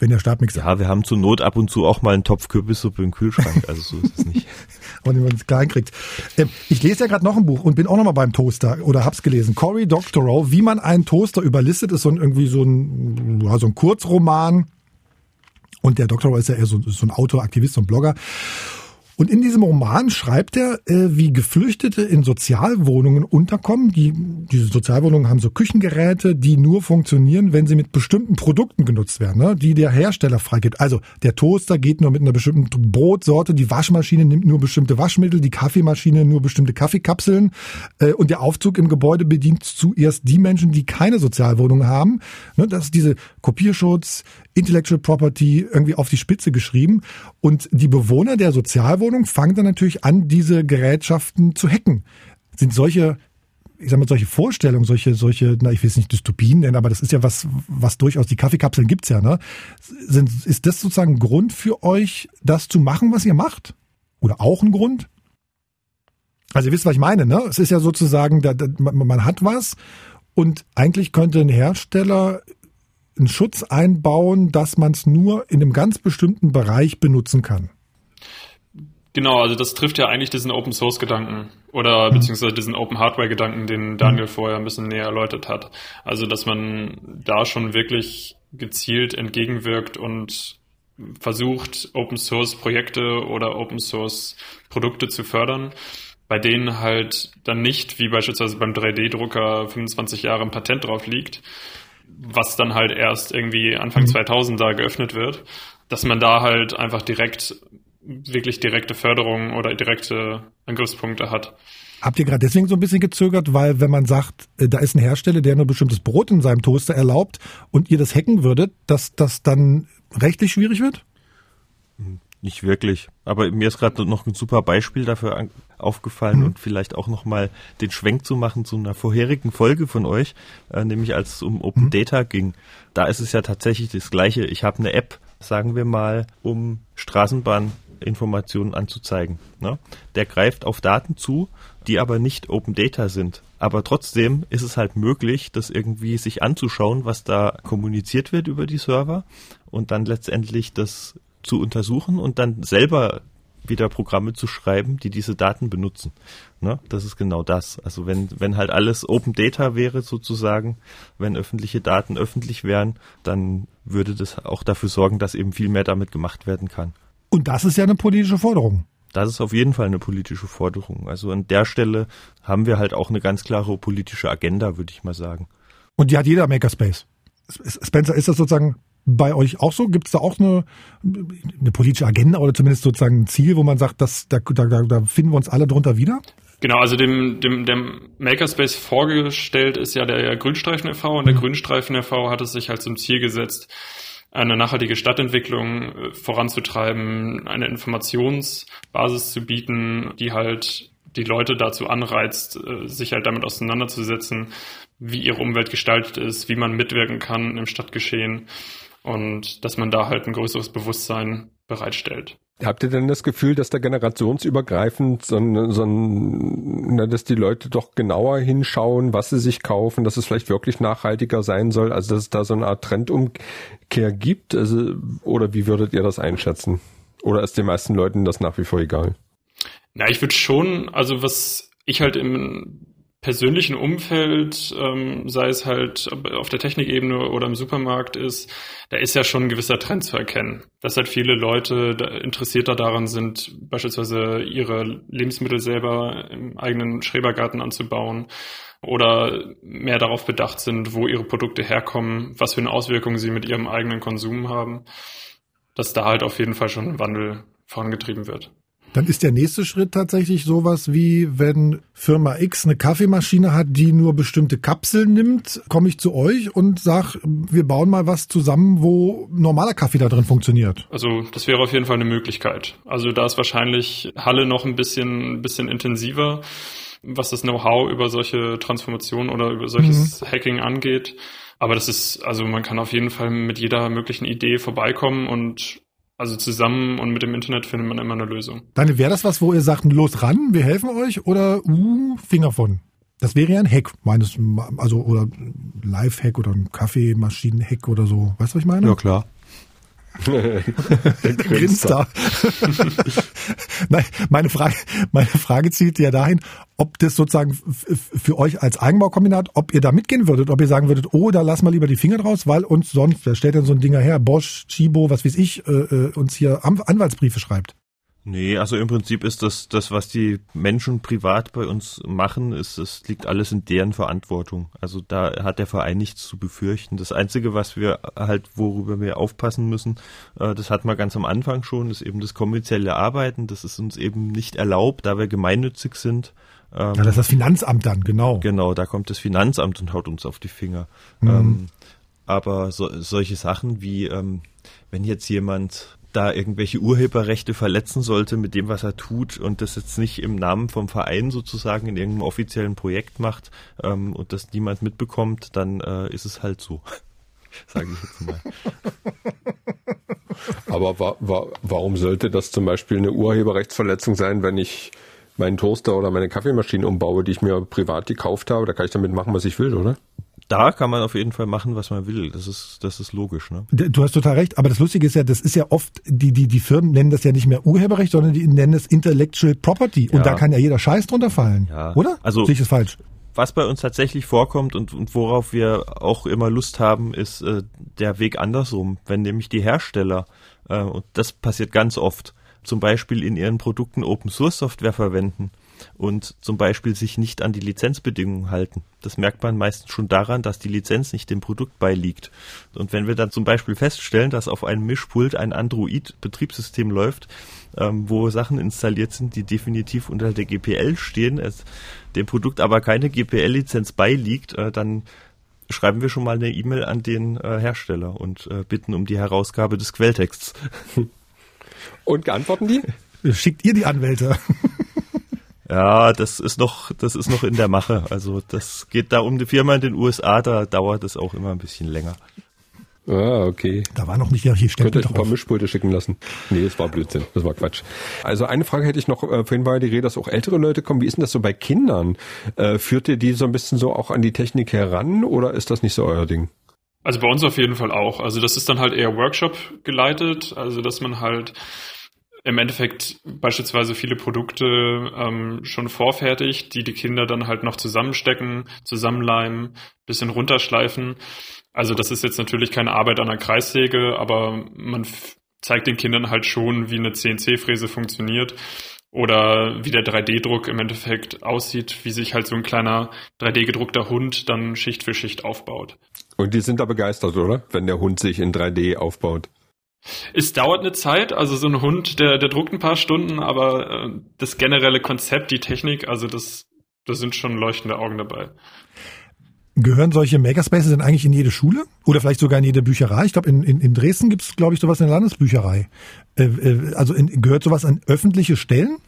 wenn der Stabmixer. Ja, wir haben zur Not ab und zu auch mal einen Topf Kürbissuppe im Kühlschrank, also so ist es nicht. und wenn man es klein kriegt. Ähm, ich lese ja gerade noch ein Buch und bin auch noch mal beim Toaster oder hab's gelesen. Cory Doctorow, wie man einen Toaster überlistet, ist so ein, irgendwie so ein, ja, so ein Kurzroman. Und der Doctorow ist ja eher so, so ein Autor, Aktivist und Blogger. Und in diesem Roman schreibt er, äh, wie Geflüchtete in Sozialwohnungen unterkommen. Die, diese Sozialwohnungen haben so Küchengeräte, die nur funktionieren, wenn sie mit bestimmten Produkten genutzt werden, ne? die der Hersteller freigibt. Also der Toaster geht nur mit einer bestimmten Brotsorte, die Waschmaschine nimmt nur bestimmte Waschmittel, die Kaffeemaschine nur bestimmte Kaffeekapseln äh, und der Aufzug im Gebäude bedient zuerst die Menschen, die keine Sozialwohnung haben. Ne? Das ist diese Kopierschutz, Intellectual Property irgendwie auf die Spitze geschrieben. Und die Bewohner der Sozialwohnung fangen dann natürlich an, diese Gerätschaften zu hacken. Sind solche ich sag mal, solche Vorstellungen, solche, solche, na, ich will es nicht Dystopien nennen, aber das ist ja was, was durchaus, die Kaffeekapseln gibt's ja, ne? Sind, ist das sozusagen ein Grund für euch, das zu machen, was ihr macht? Oder auch ein Grund? Also ihr wisst, was ich meine, ne? Es ist ja sozusagen, da, da, man, man hat was und eigentlich könnte ein Hersteller einen Schutz einbauen, dass man es nur in einem ganz bestimmten Bereich benutzen kann. Genau, also das trifft ja eigentlich diesen Open Source Gedanken oder mhm. beziehungsweise diesen Open Hardware Gedanken, den Daniel mhm. vorher ein bisschen näher erläutert hat. Also dass man da schon wirklich gezielt entgegenwirkt und versucht, Open Source Projekte oder Open Source Produkte zu fördern, bei denen halt dann nicht, wie beispielsweise beim 3D-Drucker 25 Jahre ein Patent drauf liegt, was dann halt erst irgendwie Anfang mhm. 2000 da geöffnet wird, dass man da halt einfach direkt, wirklich direkte Förderung oder direkte Angriffspunkte hat. Habt ihr gerade deswegen so ein bisschen gezögert, weil wenn man sagt, äh, da ist ein Hersteller, der nur bestimmtes Brot in seinem Toaster erlaubt und ihr das hacken würdet, dass das dann rechtlich schwierig wird? Nicht wirklich. Aber mir ist gerade noch ein super Beispiel dafür aufgefallen mhm. und vielleicht auch nochmal den Schwenk zu machen zu einer vorherigen Folge von euch, äh, nämlich als es um Open mhm. Data ging. Da ist es ja tatsächlich das Gleiche. Ich habe eine App, sagen wir mal, um Straßenbahninformationen anzuzeigen. Ne? Der greift auf Daten zu, die aber nicht Open Data sind. Aber trotzdem ist es halt möglich, das irgendwie sich anzuschauen, was da kommuniziert wird über die Server und dann letztendlich das zu untersuchen und dann selber wieder Programme zu schreiben, die diese Daten benutzen. Ne? Das ist genau das. Also wenn, wenn halt alles Open Data wäre sozusagen, wenn öffentliche Daten öffentlich wären, dann würde das auch dafür sorgen, dass eben viel mehr damit gemacht werden kann. Und das ist ja eine politische Forderung. Das ist auf jeden Fall eine politische Forderung. Also an der Stelle haben wir halt auch eine ganz klare politische Agenda, würde ich mal sagen. Und die hat jeder Makerspace. Spencer, ist das sozusagen bei euch auch so? Gibt es da auch eine, eine politische Agenda oder zumindest sozusagen ein Ziel, wo man sagt, dass, da, da, da finden wir uns alle drunter wieder? Genau, also dem, dem, dem Makerspace vorgestellt ist ja der Grünstreifen e.V. und der mhm. Grünstreifen e.V. hat es sich halt zum Ziel gesetzt, eine nachhaltige Stadtentwicklung äh, voranzutreiben, eine Informationsbasis zu bieten, die halt die Leute dazu anreizt, äh, sich halt damit auseinanderzusetzen, wie ihre Umwelt gestaltet ist, wie man mitwirken kann im Stadtgeschehen und dass man da halt ein größeres Bewusstsein bereitstellt. Habt ihr denn das Gefühl, dass da generationsübergreifend, so ein, so ein, na, dass die Leute doch genauer hinschauen, was sie sich kaufen, dass es vielleicht wirklich nachhaltiger sein soll, also dass es da so eine Art Trendumkehr gibt? Also, oder wie würdet ihr das einschätzen? Oder ist den meisten Leuten das nach wie vor egal? Na, ich würde schon, also was ich halt im persönlichen Umfeld, ähm, sei es halt auf der Technikebene oder im Supermarkt ist, da ist ja schon ein gewisser Trend zu erkennen. Dass halt viele Leute da interessierter daran sind, beispielsweise ihre Lebensmittel selber im eigenen Schrebergarten anzubauen oder mehr darauf bedacht sind, wo ihre Produkte herkommen, was für eine Auswirkung sie mit ihrem eigenen Konsum haben, dass da halt auf jeden Fall schon ein Wandel vorangetrieben wird. Dann ist der nächste Schritt tatsächlich sowas wie, wenn Firma X eine Kaffeemaschine hat, die nur bestimmte Kapseln nimmt, komme ich zu euch und sag, wir bauen mal was zusammen, wo normaler Kaffee da drin funktioniert. Also das wäre auf jeden Fall eine Möglichkeit. Also da ist wahrscheinlich Halle noch ein bisschen, ein bisschen intensiver, was das Know-how über solche Transformationen oder über solches mhm. Hacking angeht. Aber das ist, also man kann auf jeden Fall mit jeder möglichen Idee vorbeikommen und also zusammen und mit dem Internet findet man immer eine Lösung. Dann wäre das was, wo ihr sagt, los ran, wir helfen euch oder uh, Finger von? Das wäre ja ein Hack, meines, also oder Live-Hack oder ein Kaffeemaschinen-Hack oder so. Weißt du, was ich meine? Ja, klar. grinst da. Nein, meine Frage, meine Frage zielt ja dahin, ob das sozusagen für euch als Eigenbaukombinat, ob ihr da mitgehen würdet, ob ihr sagen würdet, oh, da lass mal lieber die Finger draus, weil uns sonst, wer stellt denn so ein Dinger her, Bosch, Chibo, was weiß ich, äh, äh uns hier Anwaltsbriefe schreibt. Nee, also im Prinzip ist das, das, was die Menschen privat bei uns machen, ist, es liegt alles in deren Verantwortung. Also da hat der Verein nichts zu befürchten. Das Einzige, was wir halt, worüber wir aufpassen müssen, äh, das hat man ganz am Anfang schon, ist eben das kommerzielle Arbeiten. Das ist uns eben nicht erlaubt, da wir gemeinnützig sind. Ähm, ja, das ist das Finanzamt dann, genau. Genau, da kommt das Finanzamt und haut uns auf die Finger. Mhm. Ähm, aber so, solche Sachen wie, ähm, wenn jetzt jemand da irgendwelche Urheberrechte verletzen sollte mit dem, was er tut und das jetzt nicht im Namen vom Verein sozusagen in irgendeinem offiziellen Projekt macht ähm, und das niemand mitbekommt, dann äh, ist es halt so. Sage ich jetzt mal. Aber wa wa warum sollte das zum Beispiel eine Urheberrechtsverletzung sein, wenn ich meinen Toaster oder meine Kaffeemaschine umbaue, die ich mir privat gekauft habe? Da kann ich damit machen, was ich will, oder? Da kann man auf jeden Fall machen, was man will. Das ist, das ist logisch. Ne? Du hast total recht. Aber das Lustige ist ja, das ist ja oft, die, die, die Firmen nennen das ja nicht mehr Urheberrecht, sondern die nennen es Intellectual Property. Und ja. da kann ja jeder Scheiß drunter fallen. Ja. Oder? Also, Sehe ich das falsch? Was bei uns tatsächlich vorkommt und, und worauf wir auch immer Lust haben, ist äh, der Weg andersrum. Wenn nämlich die Hersteller, äh, und das passiert ganz oft, zum Beispiel in ihren Produkten Open Source Software verwenden und zum Beispiel sich nicht an die Lizenzbedingungen halten. Das merkt man meistens schon daran, dass die Lizenz nicht dem Produkt beiliegt. Und wenn wir dann zum Beispiel feststellen, dass auf einem Mischpult ein Android-Betriebssystem läuft, ähm, wo Sachen installiert sind, die definitiv unter der GPL stehen, es dem Produkt aber keine GPL-Lizenz beiliegt, äh, dann schreiben wir schon mal eine E-Mail an den äh, Hersteller und äh, bitten um die Herausgabe des Quelltexts. Und geantworten die? Schickt ihr die Anwälte? Ja, das ist noch, das ist noch in der Mache. Also das geht da um die Firma in den USA, da dauert es auch immer ein bisschen länger. Ah, okay. Da war noch nicht hier Könnt ihr euch ein paar Mischpulte schicken lassen? Nee, das war Blödsinn. Das war Quatsch. Also eine Frage hätte ich noch, äh, vorhin war ja die Rede, dass auch ältere Leute kommen. Wie ist denn das so bei Kindern? Äh, führt ihr die so ein bisschen so auch an die Technik heran oder ist das nicht so euer Ding? Also bei uns auf jeden Fall auch. Also das ist dann halt eher Workshop geleitet, also dass man halt im Endeffekt beispielsweise viele Produkte ähm, schon vorfertigt, die die Kinder dann halt noch zusammenstecken, zusammenleimen, bisschen runterschleifen. Also das ist jetzt natürlich keine Arbeit an der Kreissäge, aber man zeigt den Kindern halt schon, wie eine CNC-Fräse funktioniert oder wie der 3D-Druck im Endeffekt aussieht, wie sich halt so ein kleiner 3D-gedruckter Hund dann Schicht für Schicht aufbaut. Und die sind da begeistert, oder? Wenn der Hund sich in 3D aufbaut. Es dauert eine Zeit, also so ein Hund, der, der druckt ein paar Stunden, aber äh, das generelle Konzept, die Technik, also das, da sind schon leuchtende Augen dabei. Gehören solche Makerspaces denn eigentlich in jede Schule oder vielleicht sogar in jede Bücherei? Ich glaube, in, in, in Dresden gibt es, glaube ich, sowas in der Landesbücherei. Äh, äh, also in, gehört sowas an öffentliche Stellen?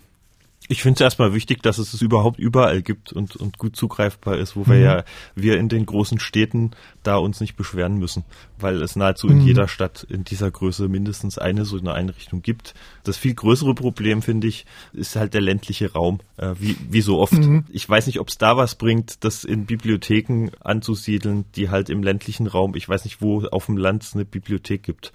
Ich finde es erstmal wichtig, dass es es überhaupt überall gibt und, und gut zugreifbar ist, wo wir Mhm. ja, wir in den großen Städten da uns nicht beschweren müssen, weil es nahezu in Mhm. jeder Stadt in dieser Größe mindestens eine so eine Einrichtung gibt. Das viel größere Problem, finde ich, ist halt der ländliche Raum, äh, wie, wie so oft. Mhm. Ich weiß nicht, ob es da was bringt, das in Bibliotheken anzusiedeln, die halt im ländlichen Raum, ich weiß nicht, wo auf dem Land es eine Bibliothek gibt.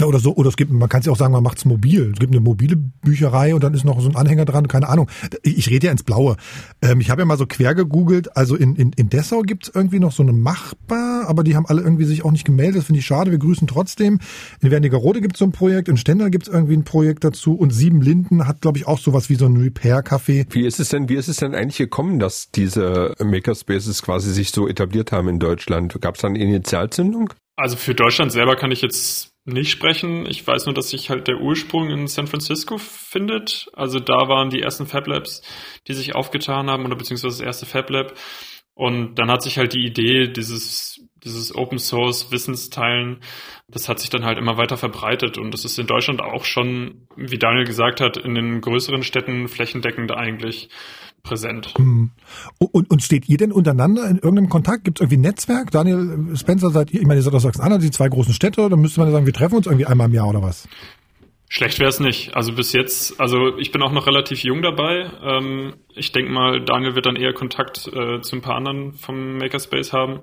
Ja, oder so, oder es gibt, man kann es ja auch sagen, man macht's mobil. Es gibt eine mobile Bücherei und dann ist noch so ein Anhänger dran, keine Ahnung. Ich, ich rede ja ins Blaue. Ähm, ich habe ja mal so quer gegoogelt, also in, in, in Dessau gibt's irgendwie noch so eine Machbar, aber die haben alle irgendwie sich auch nicht gemeldet. Das finde ich schade, wir grüßen trotzdem. In Wernigerode gibt's so ein Projekt, in Stendal gibt's irgendwie ein Projekt dazu und Sieben Linden hat, glaube ich, auch sowas wie so ein Repair-Café. Wie ist es denn, wie ist es denn eigentlich gekommen, dass diese Makerspaces quasi sich so etabliert haben in Deutschland? Gab es da eine Initialzündung? Also für Deutschland selber kann ich jetzt nicht sprechen. Ich weiß nur, dass sich halt der Ursprung in San Francisco findet. Also da waren die ersten Fab Labs, die sich aufgetan haben, oder beziehungsweise das erste Fab Lab. Und dann hat sich halt die Idee dieses, dieses Open Source Wissensteilen, das hat sich dann halt immer weiter verbreitet. Und das ist in Deutschland auch schon, wie Daniel gesagt hat, in den größeren Städten flächendeckend eigentlich präsent. Hm. Und, und steht ihr denn untereinander in irgendeinem Kontakt? Gibt es irgendwie ein Netzwerk? Daniel Spencer seid ihr, ich meine, ihr seid aus Sachsen-Anhalt, die zwei großen Städte, dann müsste man ja sagen, wir treffen uns irgendwie einmal im Jahr oder was? Schlecht wäre es nicht. Also bis jetzt, also ich bin auch noch relativ jung dabei. Ähm, ich denke mal, Daniel wird dann eher Kontakt äh, zu ein paar anderen vom Makerspace haben.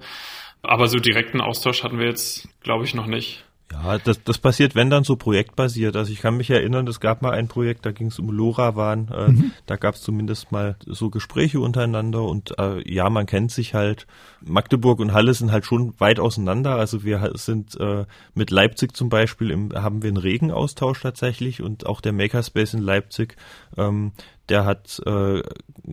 Aber so direkten Austausch hatten wir jetzt, glaube ich, noch nicht. Ja, das, das passiert, wenn dann so projektbasiert. Also ich kann mich erinnern, es gab mal ein Projekt, da ging es um LoRaWAN. Äh, Mhm. Da gab es zumindest mal so Gespräche untereinander und äh, ja, man kennt sich halt. Magdeburg und Halle sind halt schon weit auseinander. Also wir sind äh, mit Leipzig zum Beispiel im, haben wir einen regen Austausch tatsächlich und auch der Makerspace in Leipzig, ähm, der hat äh,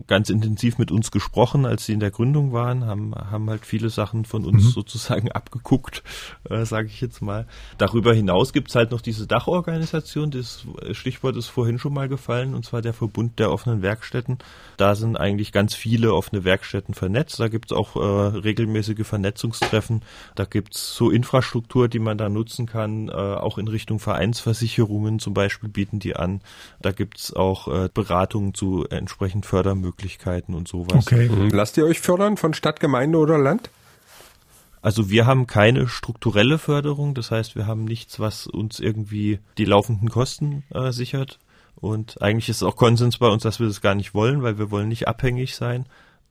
ganz intensiv mit uns gesprochen, als sie in der Gründung waren, haben, haben halt viele Sachen von uns Mhm. sozusagen abgeguckt, äh, sage ich jetzt mal. Darüber hinaus gibt's halt noch diese Dachorganisation, das Stichwort ist vorhin schon mal gefallen, und zwar der Verbund der offenen Werkstätten. Da sind eigentlich ganz viele offene Werkstätten vernetzt. Da gibt's auch äh, regelmäßige Vernetzungstreffen. Da gibt's so Infrastruktur, die man da nutzen kann, äh, auch in Richtung Vereinsversicherungen zum Beispiel bieten die an. Da gibt's auch äh, Beratungen zu entsprechend Fördermöglichkeiten und sowas. Okay. Mhm. Lasst ihr euch fördern von Stadt, Gemeinde oder Land? Also wir haben keine strukturelle Förderung, das heißt, wir haben nichts, was uns irgendwie die laufenden Kosten äh, sichert. Und eigentlich ist es auch Konsens bei uns, dass wir das gar nicht wollen, weil wir wollen nicht abhängig sein,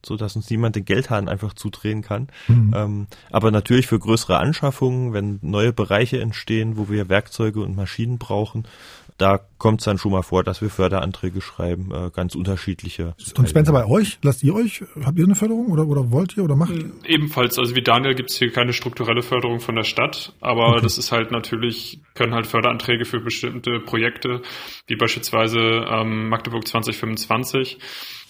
so dass uns niemand den Geldhahn einfach zudrehen kann. Ähm, aber natürlich für größere Anschaffungen, wenn neue Bereiche entstehen, wo wir Werkzeuge und Maschinen brauchen, da kommt es dann schon mal vor, dass wir Förderanträge schreiben, äh, ganz unterschiedliche. Und Spencer, bei euch, lasst ihr euch, habt ihr eine Förderung oder, oder wollt ihr oder macht ihr? Ebenfalls, also wie Daniel gibt's hier keine strukturelle Förderung von der Stadt, aber das ist halt natürlich, können halt Förderanträge für bestimmte Projekte, wie beispielsweise ähm, Magdeburg 2025.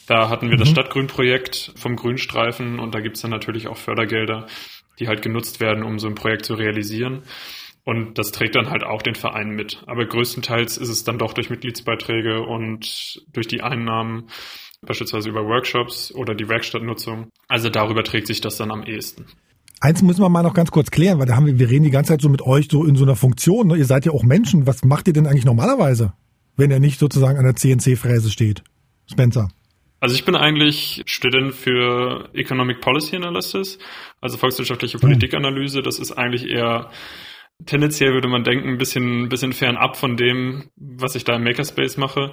Da hatten wir das Stadtgrünprojekt vom Grünstreifen und da gibt's dann natürlich auch Fördergelder, die halt genutzt werden, um so ein Projekt zu realisieren. Und das trägt dann halt auch den Verein mit. Aber größtenteils ist es dann doch durch Mitgliedsbeiträge und durch die Einnahmen, beispielsweise über Workshops oder die Werkstattnutzung. Also darüber trägt sich das dann am ehesten. Eins müssen wir mal noch ganz kurz klären, weil da haben wir, wir reden die ganze Zeit so mit euch so in so einer Funktion. Ne? Ihr seid ja auch Menschen. Was macht ihr denn eigentlich normalerweise, wenn ihr nicht sozusagen an der CNC-Fräse steht? Spencer. Also ich bin eigentlich Student für Economic Policy Analysis, also volkswirtschaftliche Politikanalyse. Das ist eigentlich eher tendenziell würde man denken, ein bisschen, ein bisschen fernab von dem, was ich da im Makerspace mache.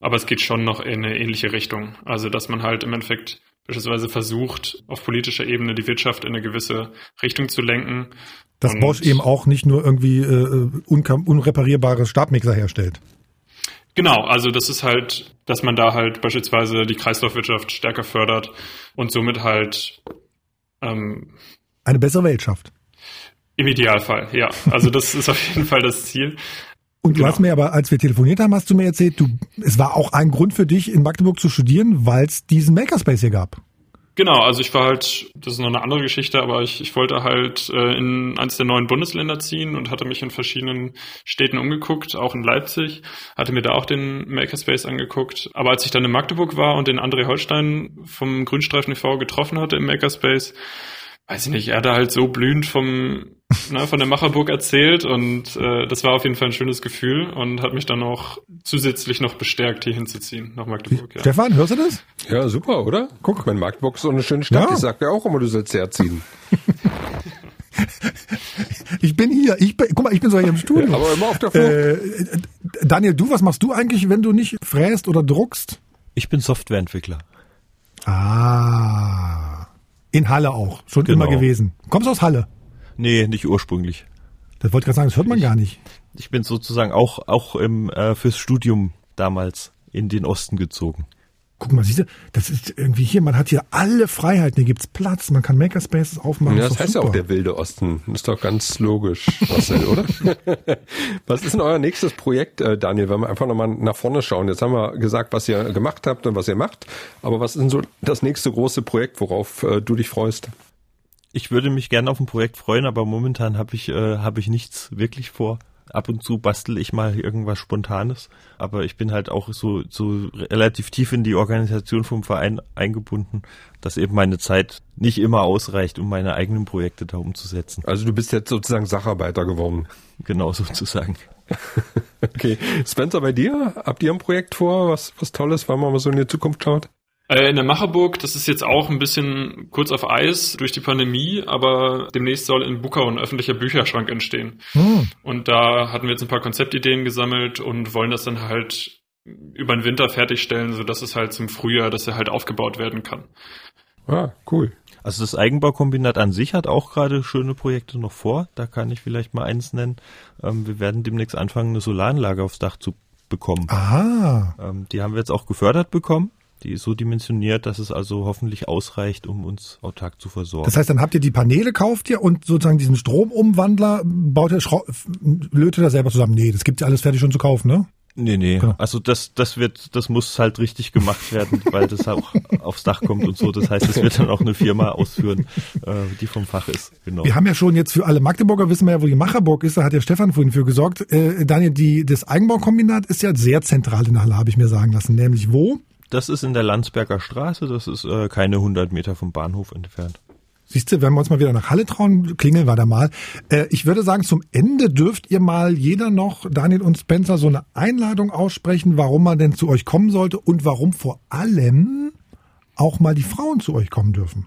Aber es geht schon noch in eine ähnliche Richtung. Also, dass man halt im Endeffekt beispielsweise versucht, auf politischer Ebene die Wirtschaft in eine gewisse Richtung zu lenken. Dass Bosch eben auch nicht nur irgendwie äh, unreparierbare Stabmixer herstellt. Genau, also das ist halt, dass man da halt beispielsweise die Kreislaufwirtschaft stärker fördert und somit halt ähm, Eine bessere Welt schafft. Im Idealfall, ja. Also das ist auf jeden Fall das Ziel. Und du Genau. hast mir aber, als wir telefoniert haben, hast du mir erzählt, du, es war auch ein Grund für dich, in Magdeburg zu studieren, weil es diesen Makerspace hier gab. Genau, also ich war halt, das ist noch eine andere Geschichte, aber ich, ich wollte halt äh, in eins der neuen Bundesländer ziehen und hatte mich in verschiedenen Städten umgeguckt, auch in Leipzig, hatte mir da auch den Makerspace angeguckt. Aber als ich dann in Magdeburg war und den André Holstein vom Grünstreifen e.V. getroffen hatte im Makerspace, weiß ich nicht, er hatte halt so blühend vom, ne, von der Macherburg erzählt und äh, das war auf jeden Fall ein schönes Gefühl und hat mich dann auch zusätzlich noch bestärkt, hier hinzuziehen, nach Magdeburg. Ja. Stefan, hörst du das? Ja, super, oder? Guck, mein Magdeburg ist so eine schöne Stadt. Ja. Ich sag ja auch immer, du sollst herziehen. Ich bin hier. Ich bin, guck mal, ich bin so hier im Studio. Aber immer auf der Flucht. Äh, Daniel, du, was machst du eigentlich, wenn du nicht fräst oder druckst? Ich bin Softwareentwickler. Ah. In Halle auch. Schon Genau. immer gewesen. Kommst du aus Halle? Nee, nicht ursprünglich. Das wollte ich gerade sagen, das hört man gar nicht. Ich bin sozusagen auch, auch im, äh, fürs Studium damals in den Osten gezogen. Guck mal, siehst du, das ist irgendwie hier, man hat hier alle Freiheiten, hier gibt's Platz, man kann Makerspaces aufmachen. Ja, das heißt ja auch super. der wilde Osten. Ist doch ganz logisch, Marcel, oder? was ist denn euer nächstes Projekt, äh, Daniel, wenn wir einfach nochmal nach vorne schauen? Jetzt haben wir gesagt, was ihr gemacht habt und was ihr macht. Aber was ist denn so das nächste große Projekt, worauf äh, du dich freust? Ich würde mich gerne auf ein Projekt freuen, aber momentan habe ich, äh, habe ich nichts wirklich vor. Ab und zu bastel ich mal irgendwas Spontanes, aber ich bin halt auch so, so relativ tief in die Organisation vom Verein eingebunden, dass eben meine Zeit nicht immer ausreicht, um meine eigenen Projekte da umzusetzen. Also du bist jetzt sozusagen Sacharbeiter geworden. Genau sozusagen. Okay. Spencer, bei dir? Habt ihr ein Projekt vor, was, was Tolles, weil man mal so in die Zukunft schaut? Äh, In der Macherburg, das ist jetzt auch ein bisschen kurz auf Eis durch die Pandemie, aber demnächst soll in Buckau ein öffentlicher Bücherschrank entstehen. Hm. Und da hatten wir jetzt ein paar Konzeptideen gesammelt und wollen das dann halt über den Winter fertigstellen, sodass es halt zum Frühjahr, dass er halt aufgebaut werden kann. Ah, cool. Also das Eigenbaukombinat an sich hat auch gerade schöne Projekte noch vor. Da kann ich vielleicht mal eins nennen. Ähm, wir werden demnächst anfangen, eine Solaranlage aufs Dach zu bekommen. Ah, Ähm, die haben wir jetzt auch gefördert bekommen. Die ist so dimensioniert, dass es also hoffentlich ausreicht, um uns autark zu versorgen. das heißt, dann habt ihr die Paneele, kauft ihr und sozusagen diesen Stromumwandler baut ihr, lötet ihr selber zusammen. Nee, das gibt's ja alles fertig schon zu kaufen, ne? nee, nee. Genau. Also das, das wird, das muss halt richtig gemacht werden, weil das auch aufs Dach kommt und so. Das heißt, es wird dann auch eine Firma ausführen, äh, die vom Fach ist. Genau. Wir haben ja schon jetzt für alle Magdeburger, wissen wir ja, wo die Macherburg ist, da hat der Stefan vorhin für gesorgt. Äh, Daniel, die, das Eigenbaukombinat ist ja sehr zentral in Halle, habe ich mir sagen lassen. Nämlich wo? Das ist in der Landsberger Straße. Das ist äh, keine 100 Meter vom Bahnhof entfernt. Siehst du, wenn wir uns mal wieder nach Halle trauen, klingeln wir da mal. Äh, ich würde sagen, zum Ende dürft ihr mal jeder noch, Daniel und Spencer, so eine Einladung aussprechen, warum man denn zu euch kommen sollte und warum vor allem auch mal die Frauen zu euch kommen dürfen.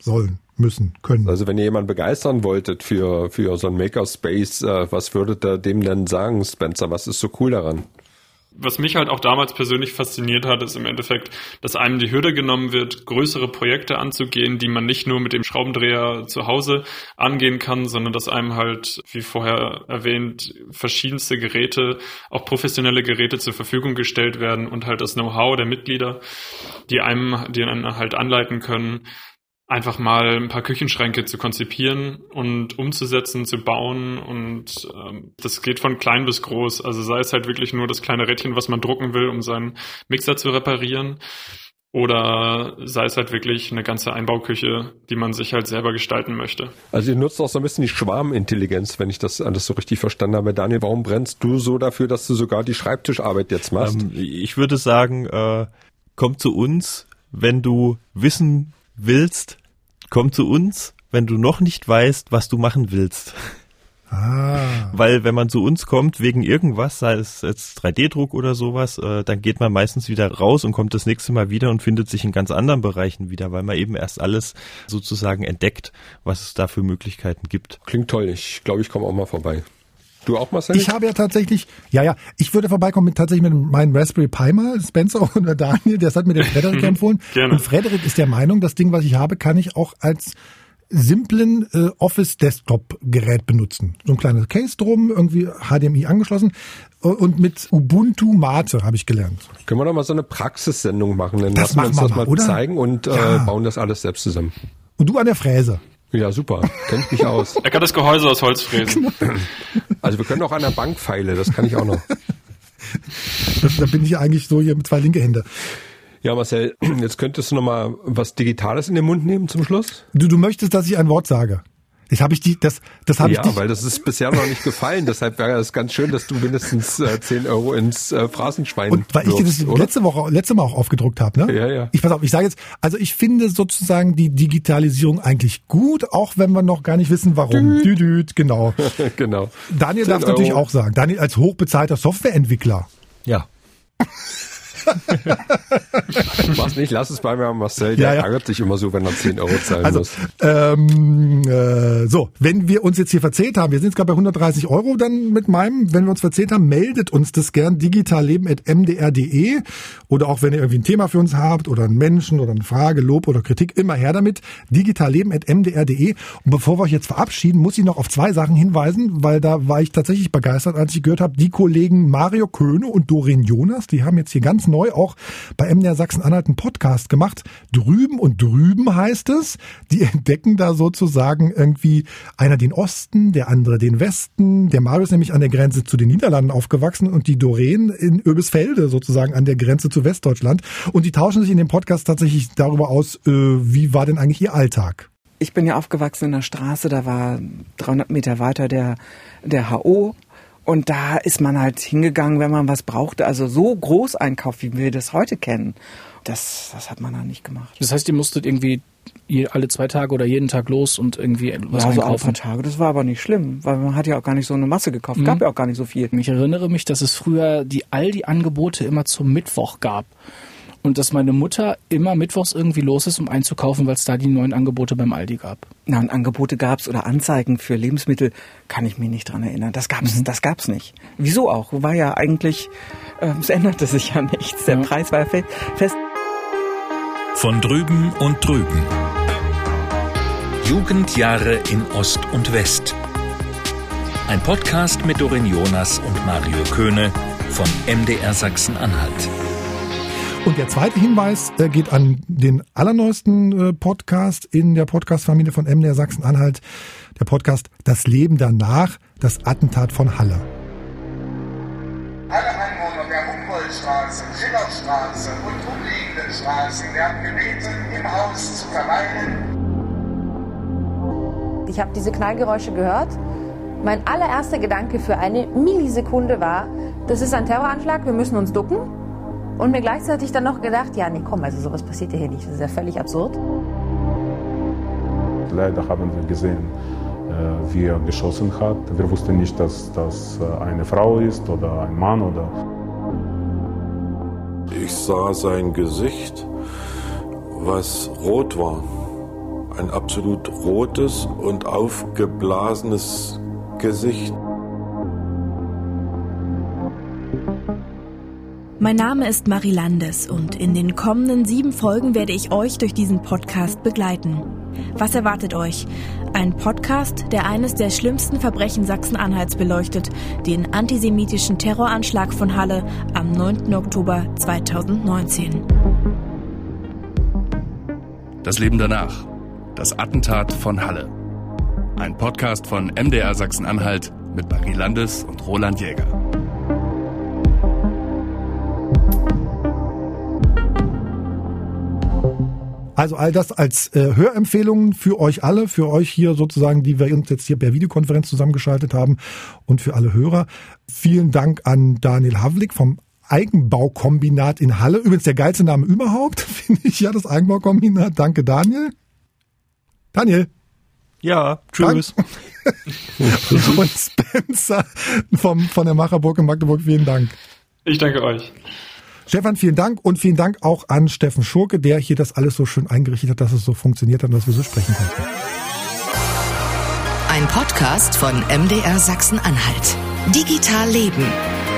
Sollen, müssen, können. Also wenn ihr jemanden begeistern wolltet für, für so ein Makerspace, äh, was würdet ihr dem denn sagen, Spencer? Was ist so cool daran? Was mich halt auch damals persönlich fasziniert hat, ist im Endeffekt, dass einem die Hürde genommen wird, größere Projekte anzugehen, die man nicht nur mit dem Schraubendreher zu Hause angehen kann, sondern dass einem halt, wie vorher erwähnt, verschiedenste Geräte, auch professionelle Geräte zur Verfügung gestellt werden und halt das Know-how der Mitglieder, die einem, die einen halt anleiten können, einfach mal ein paar Küchenschränke zu konzipieren und umzusetzen, zu bauen und ähm, das geht von klein bis groß. Also sei es halt wirklich nur das kleine Rädchen, was man drucken will, um seinen Mixer zu reparieren oder sei es halt wirklich eine ganze Einbauküche, die man sich halt selber gestalten möchte. Also ihr nutzt auch so ein bisschen die Schwarmintelligenz, wenn ich das alles so richtig verstanden habe. Daniel, warum brennst du so dafür, dass du sogar die Schreibtischarbeit jetzt machst? Ähm, ich würde sagen, äh, komm zu uns, wenn du wissen willst. Komm zu uns, wenn du noch nicht weißt, was du machen willst. Ah, Weil wenn man zu uns kommt wegen irgendwas, sei es jetzt 3D-Druck oder sowas, äh, dann geht man meistens wieder raus und kommt das nächste Mal wieder und findet sich in ganz anderen Bereichen wieder, weil man eben erst alles sozusagen entdeckt, was es da für Möglichkeiten gibt. Klingt toll. Ich glaube, ich komme auch mal vorbei. Du auch, Marcel? ich habe ja tatsächlich, ja, ja, ich würde vorbeikommen mit tatsächlich mit meinem Raspberry Pi mal, Spencer und der Daniel, das hat mir der Frederik empfohlen. Gerne. Und Frederik ist der Meinung, das Ding, was ich habe, kann ich auch als simplen äh, Office Desktop Gerät benutzen. So ein kleines Case drum, irgendwie HDMI angeschlossen äh, und mit Ubuntu Mate habe ich gelernt. Können wir doch mal so eine Praxissendung machen? Dann Das lassen wir uns das mal, mal oder? zeigen und Ja. äh, bauen das alles selbst zusammen. Und du an der Fräse. Ja, super. Kenn ich mich aus. Er kann das Gehäuse aus Holz fräsen. Also wir können auch an der Bank feile, das kann ich auch noch. Das, da bin ich eigentlich so hier mit zwei linke Hände. Ja, Marcel, jetzt könntest du noch mal was Digitales in den Mund nehmen zum Schluss? Du, du möchtest, dass ich ein Wort sage. Jetzt habe ich die, das, das habe ja, ich dich, weil das ist bisher noch nicht gefallen. Deshalb wäre es ganz schön, dass du mindestens äh, 10 Euro ins äh, Phrasenschwein und weil ich dir das wirfst, oder? letzte Woche, letzte Mal auch aufgedruckt habe, ne? Ja, ja. Ich pass auf, ich sage jetzt, also ich finde sozusagen die Digitalisierung eigentlich gut, auch wenn wir noch gar nicht wissen, warum. Düdüt, genau. genau. Daniel 10 darf natürlich Euro. auch sagen. Daniel als hochbezahlter Softwareentwickler. Ja. Mach's nicht, lass es bei mir, Marcel. Der Ja, ja. ärgert sich immer so, wenn er 10 Euro zahlen Also, muss. ähm, äh, so, wenn wir uns jetzt hier verzählt haben, wir sind jetzt gerade bei 130 Euro dann mit meinem, wenn wir uns verzählt haben, meldet uns das gern digitalleben.mdr.de oder auch wenn ihr irgendwie ein Thema für uns habt oder einen Menschen oder eine Frage, Lob oder Kritik, immer her damit, digitalleben.mdr.de und bevor wir euch jetzt verabschieden, muss ich noch auf zwei Sachen hinweisen, weil da war ich tatsächlich begeistert, als ich gehört habe, die Kollegen Mario Köhne und Doreen Jonas, die haben jetzt hier ganz neu auch bei MDR Sachsen-Anhalt einen Podcast gemacht. Drüben und drüben heißt es. Die entdecken da sozusagen irgendwie einer den Osten, der andere den Westen. Der Mario ist nämlich an der Grenze zu den Niederlanden aufgewachsen und die Doreen in Öbisfelde sozusagen an der Grenze zu Westdeutschland. Und die tauschen sich in dem Podcast tatsächlich darüber aus, äh, wie war denn eigentlich ihr Alltag? Ich bin ja aufgewachsen in der Straße, da war 300 Meter weiter der, der HO. Und da ist man halt hingegangen, wenn man was brauchte. Also so Großeinkauf, wie wir das heute kennen, das, das hat man da nicht gemacht. Das heißt, ihr musstet irgendwie alle zwei Tage oder jeden Tag los und irgendwie was ja, so alle paar. Tage. Das war aber nicht schlimm, weil man hat ja auch gar nicht so eine Masse gekauft. Gab ja auch gar nicht so viel. Ich erinnere mich, dass es früher die Aldi-Angebote immer zum Mittwoch gab. Und dass meine Mutter immer mittwochs irgendwie los ist, um einzukaufen, weil es da die neuen Angebote beim Aldi gab. Na, und Angebote gab's oder Anzeigen für Lebensmittel, kann ich mich nicht dran erinnern. Das gab's, das gab's nicht. Wieso auch? War ja eigentlich, äh, es änderte sich ja nichts. Der Ja. Preis war ja fe- fest. Von drüben und drüben. Jugendjahre in Ost und West. Ein Podcast mit Dorin Jonas und Mario Köhne von MDR Sachsen-Anhalt. Und der zweite Hinweis äh, geht an den allerneuesten äh, Podcast in der Podcast-Familie von MDR Sachsen-Anhalt. Der Podcast Das Leben danach, das Attentat von Halle. Alle Einwohner der Humboldtstraße, Schillerstraße und umliegenden Straßen werden gebeten, im Haus zu verweilen. Ich habe diese Knallgeräusche gehört. Mein allererster Gedanke für eine Millisekunde war, das ist ein Terroranschlag, wir müssen uns ducken. Und mir gleichzeitig dann noch gedacht, ja, nee, komm, also sowas passiert ja hier nicht, das ist ja völlig absurd. Leider haben wir gesehen, äh, wie er geschossen hat. Wir wussten nicht, dass das äh, eine Frau ist oder ein Mann oder Ich sah sein Gesicht, was rot war. Ein absolut rotes und aufgeblasenes Gesicht. Mein Name ist Marie Landes und in den kommenden sieben Folgen werde ich euch durch diesen Podcast begleiten. Was erwartet euch? Ein Podcast, der eines der schlimmsten Verbrechen Sachsen-Anhalts beleuchtet, den antisemitischen Terroranschlag von Halle am 9. Oktober 2019. Das Leben danach. Das Attentat von Halle. Ein Podcast von MDR Sachsen-Anhalt mit Marie Landes und Roland Jäger. Also all das als äh, Hörempfehlungen für euch alle, für euch hier sozusagen, die wir uns jetzt hier per Videokonferenz zusammengeschaltet haben und für alle Hörer. Vielen Dank an Daniel Havlik vom Eigenbaukombinat in Halle. Übrigens der geilste Name überhaupt, finde ich ja, das Eigenbaukombinat. Danke, Daniel. Daniel. Ja, tschüss. und Spencer vom, von der Macherburg in Magdeburg, vielen Dank. Ich danke euch. Stefan, vielen Dank und vielen Dank auch an Steffen Schurke, der hier das alles so schön eingerichtet hat, dass es so funktioniert hat und dass wir so sprechen konnten. Ein Podcast von MDR Sachsen-Anhalt. Digital Leben.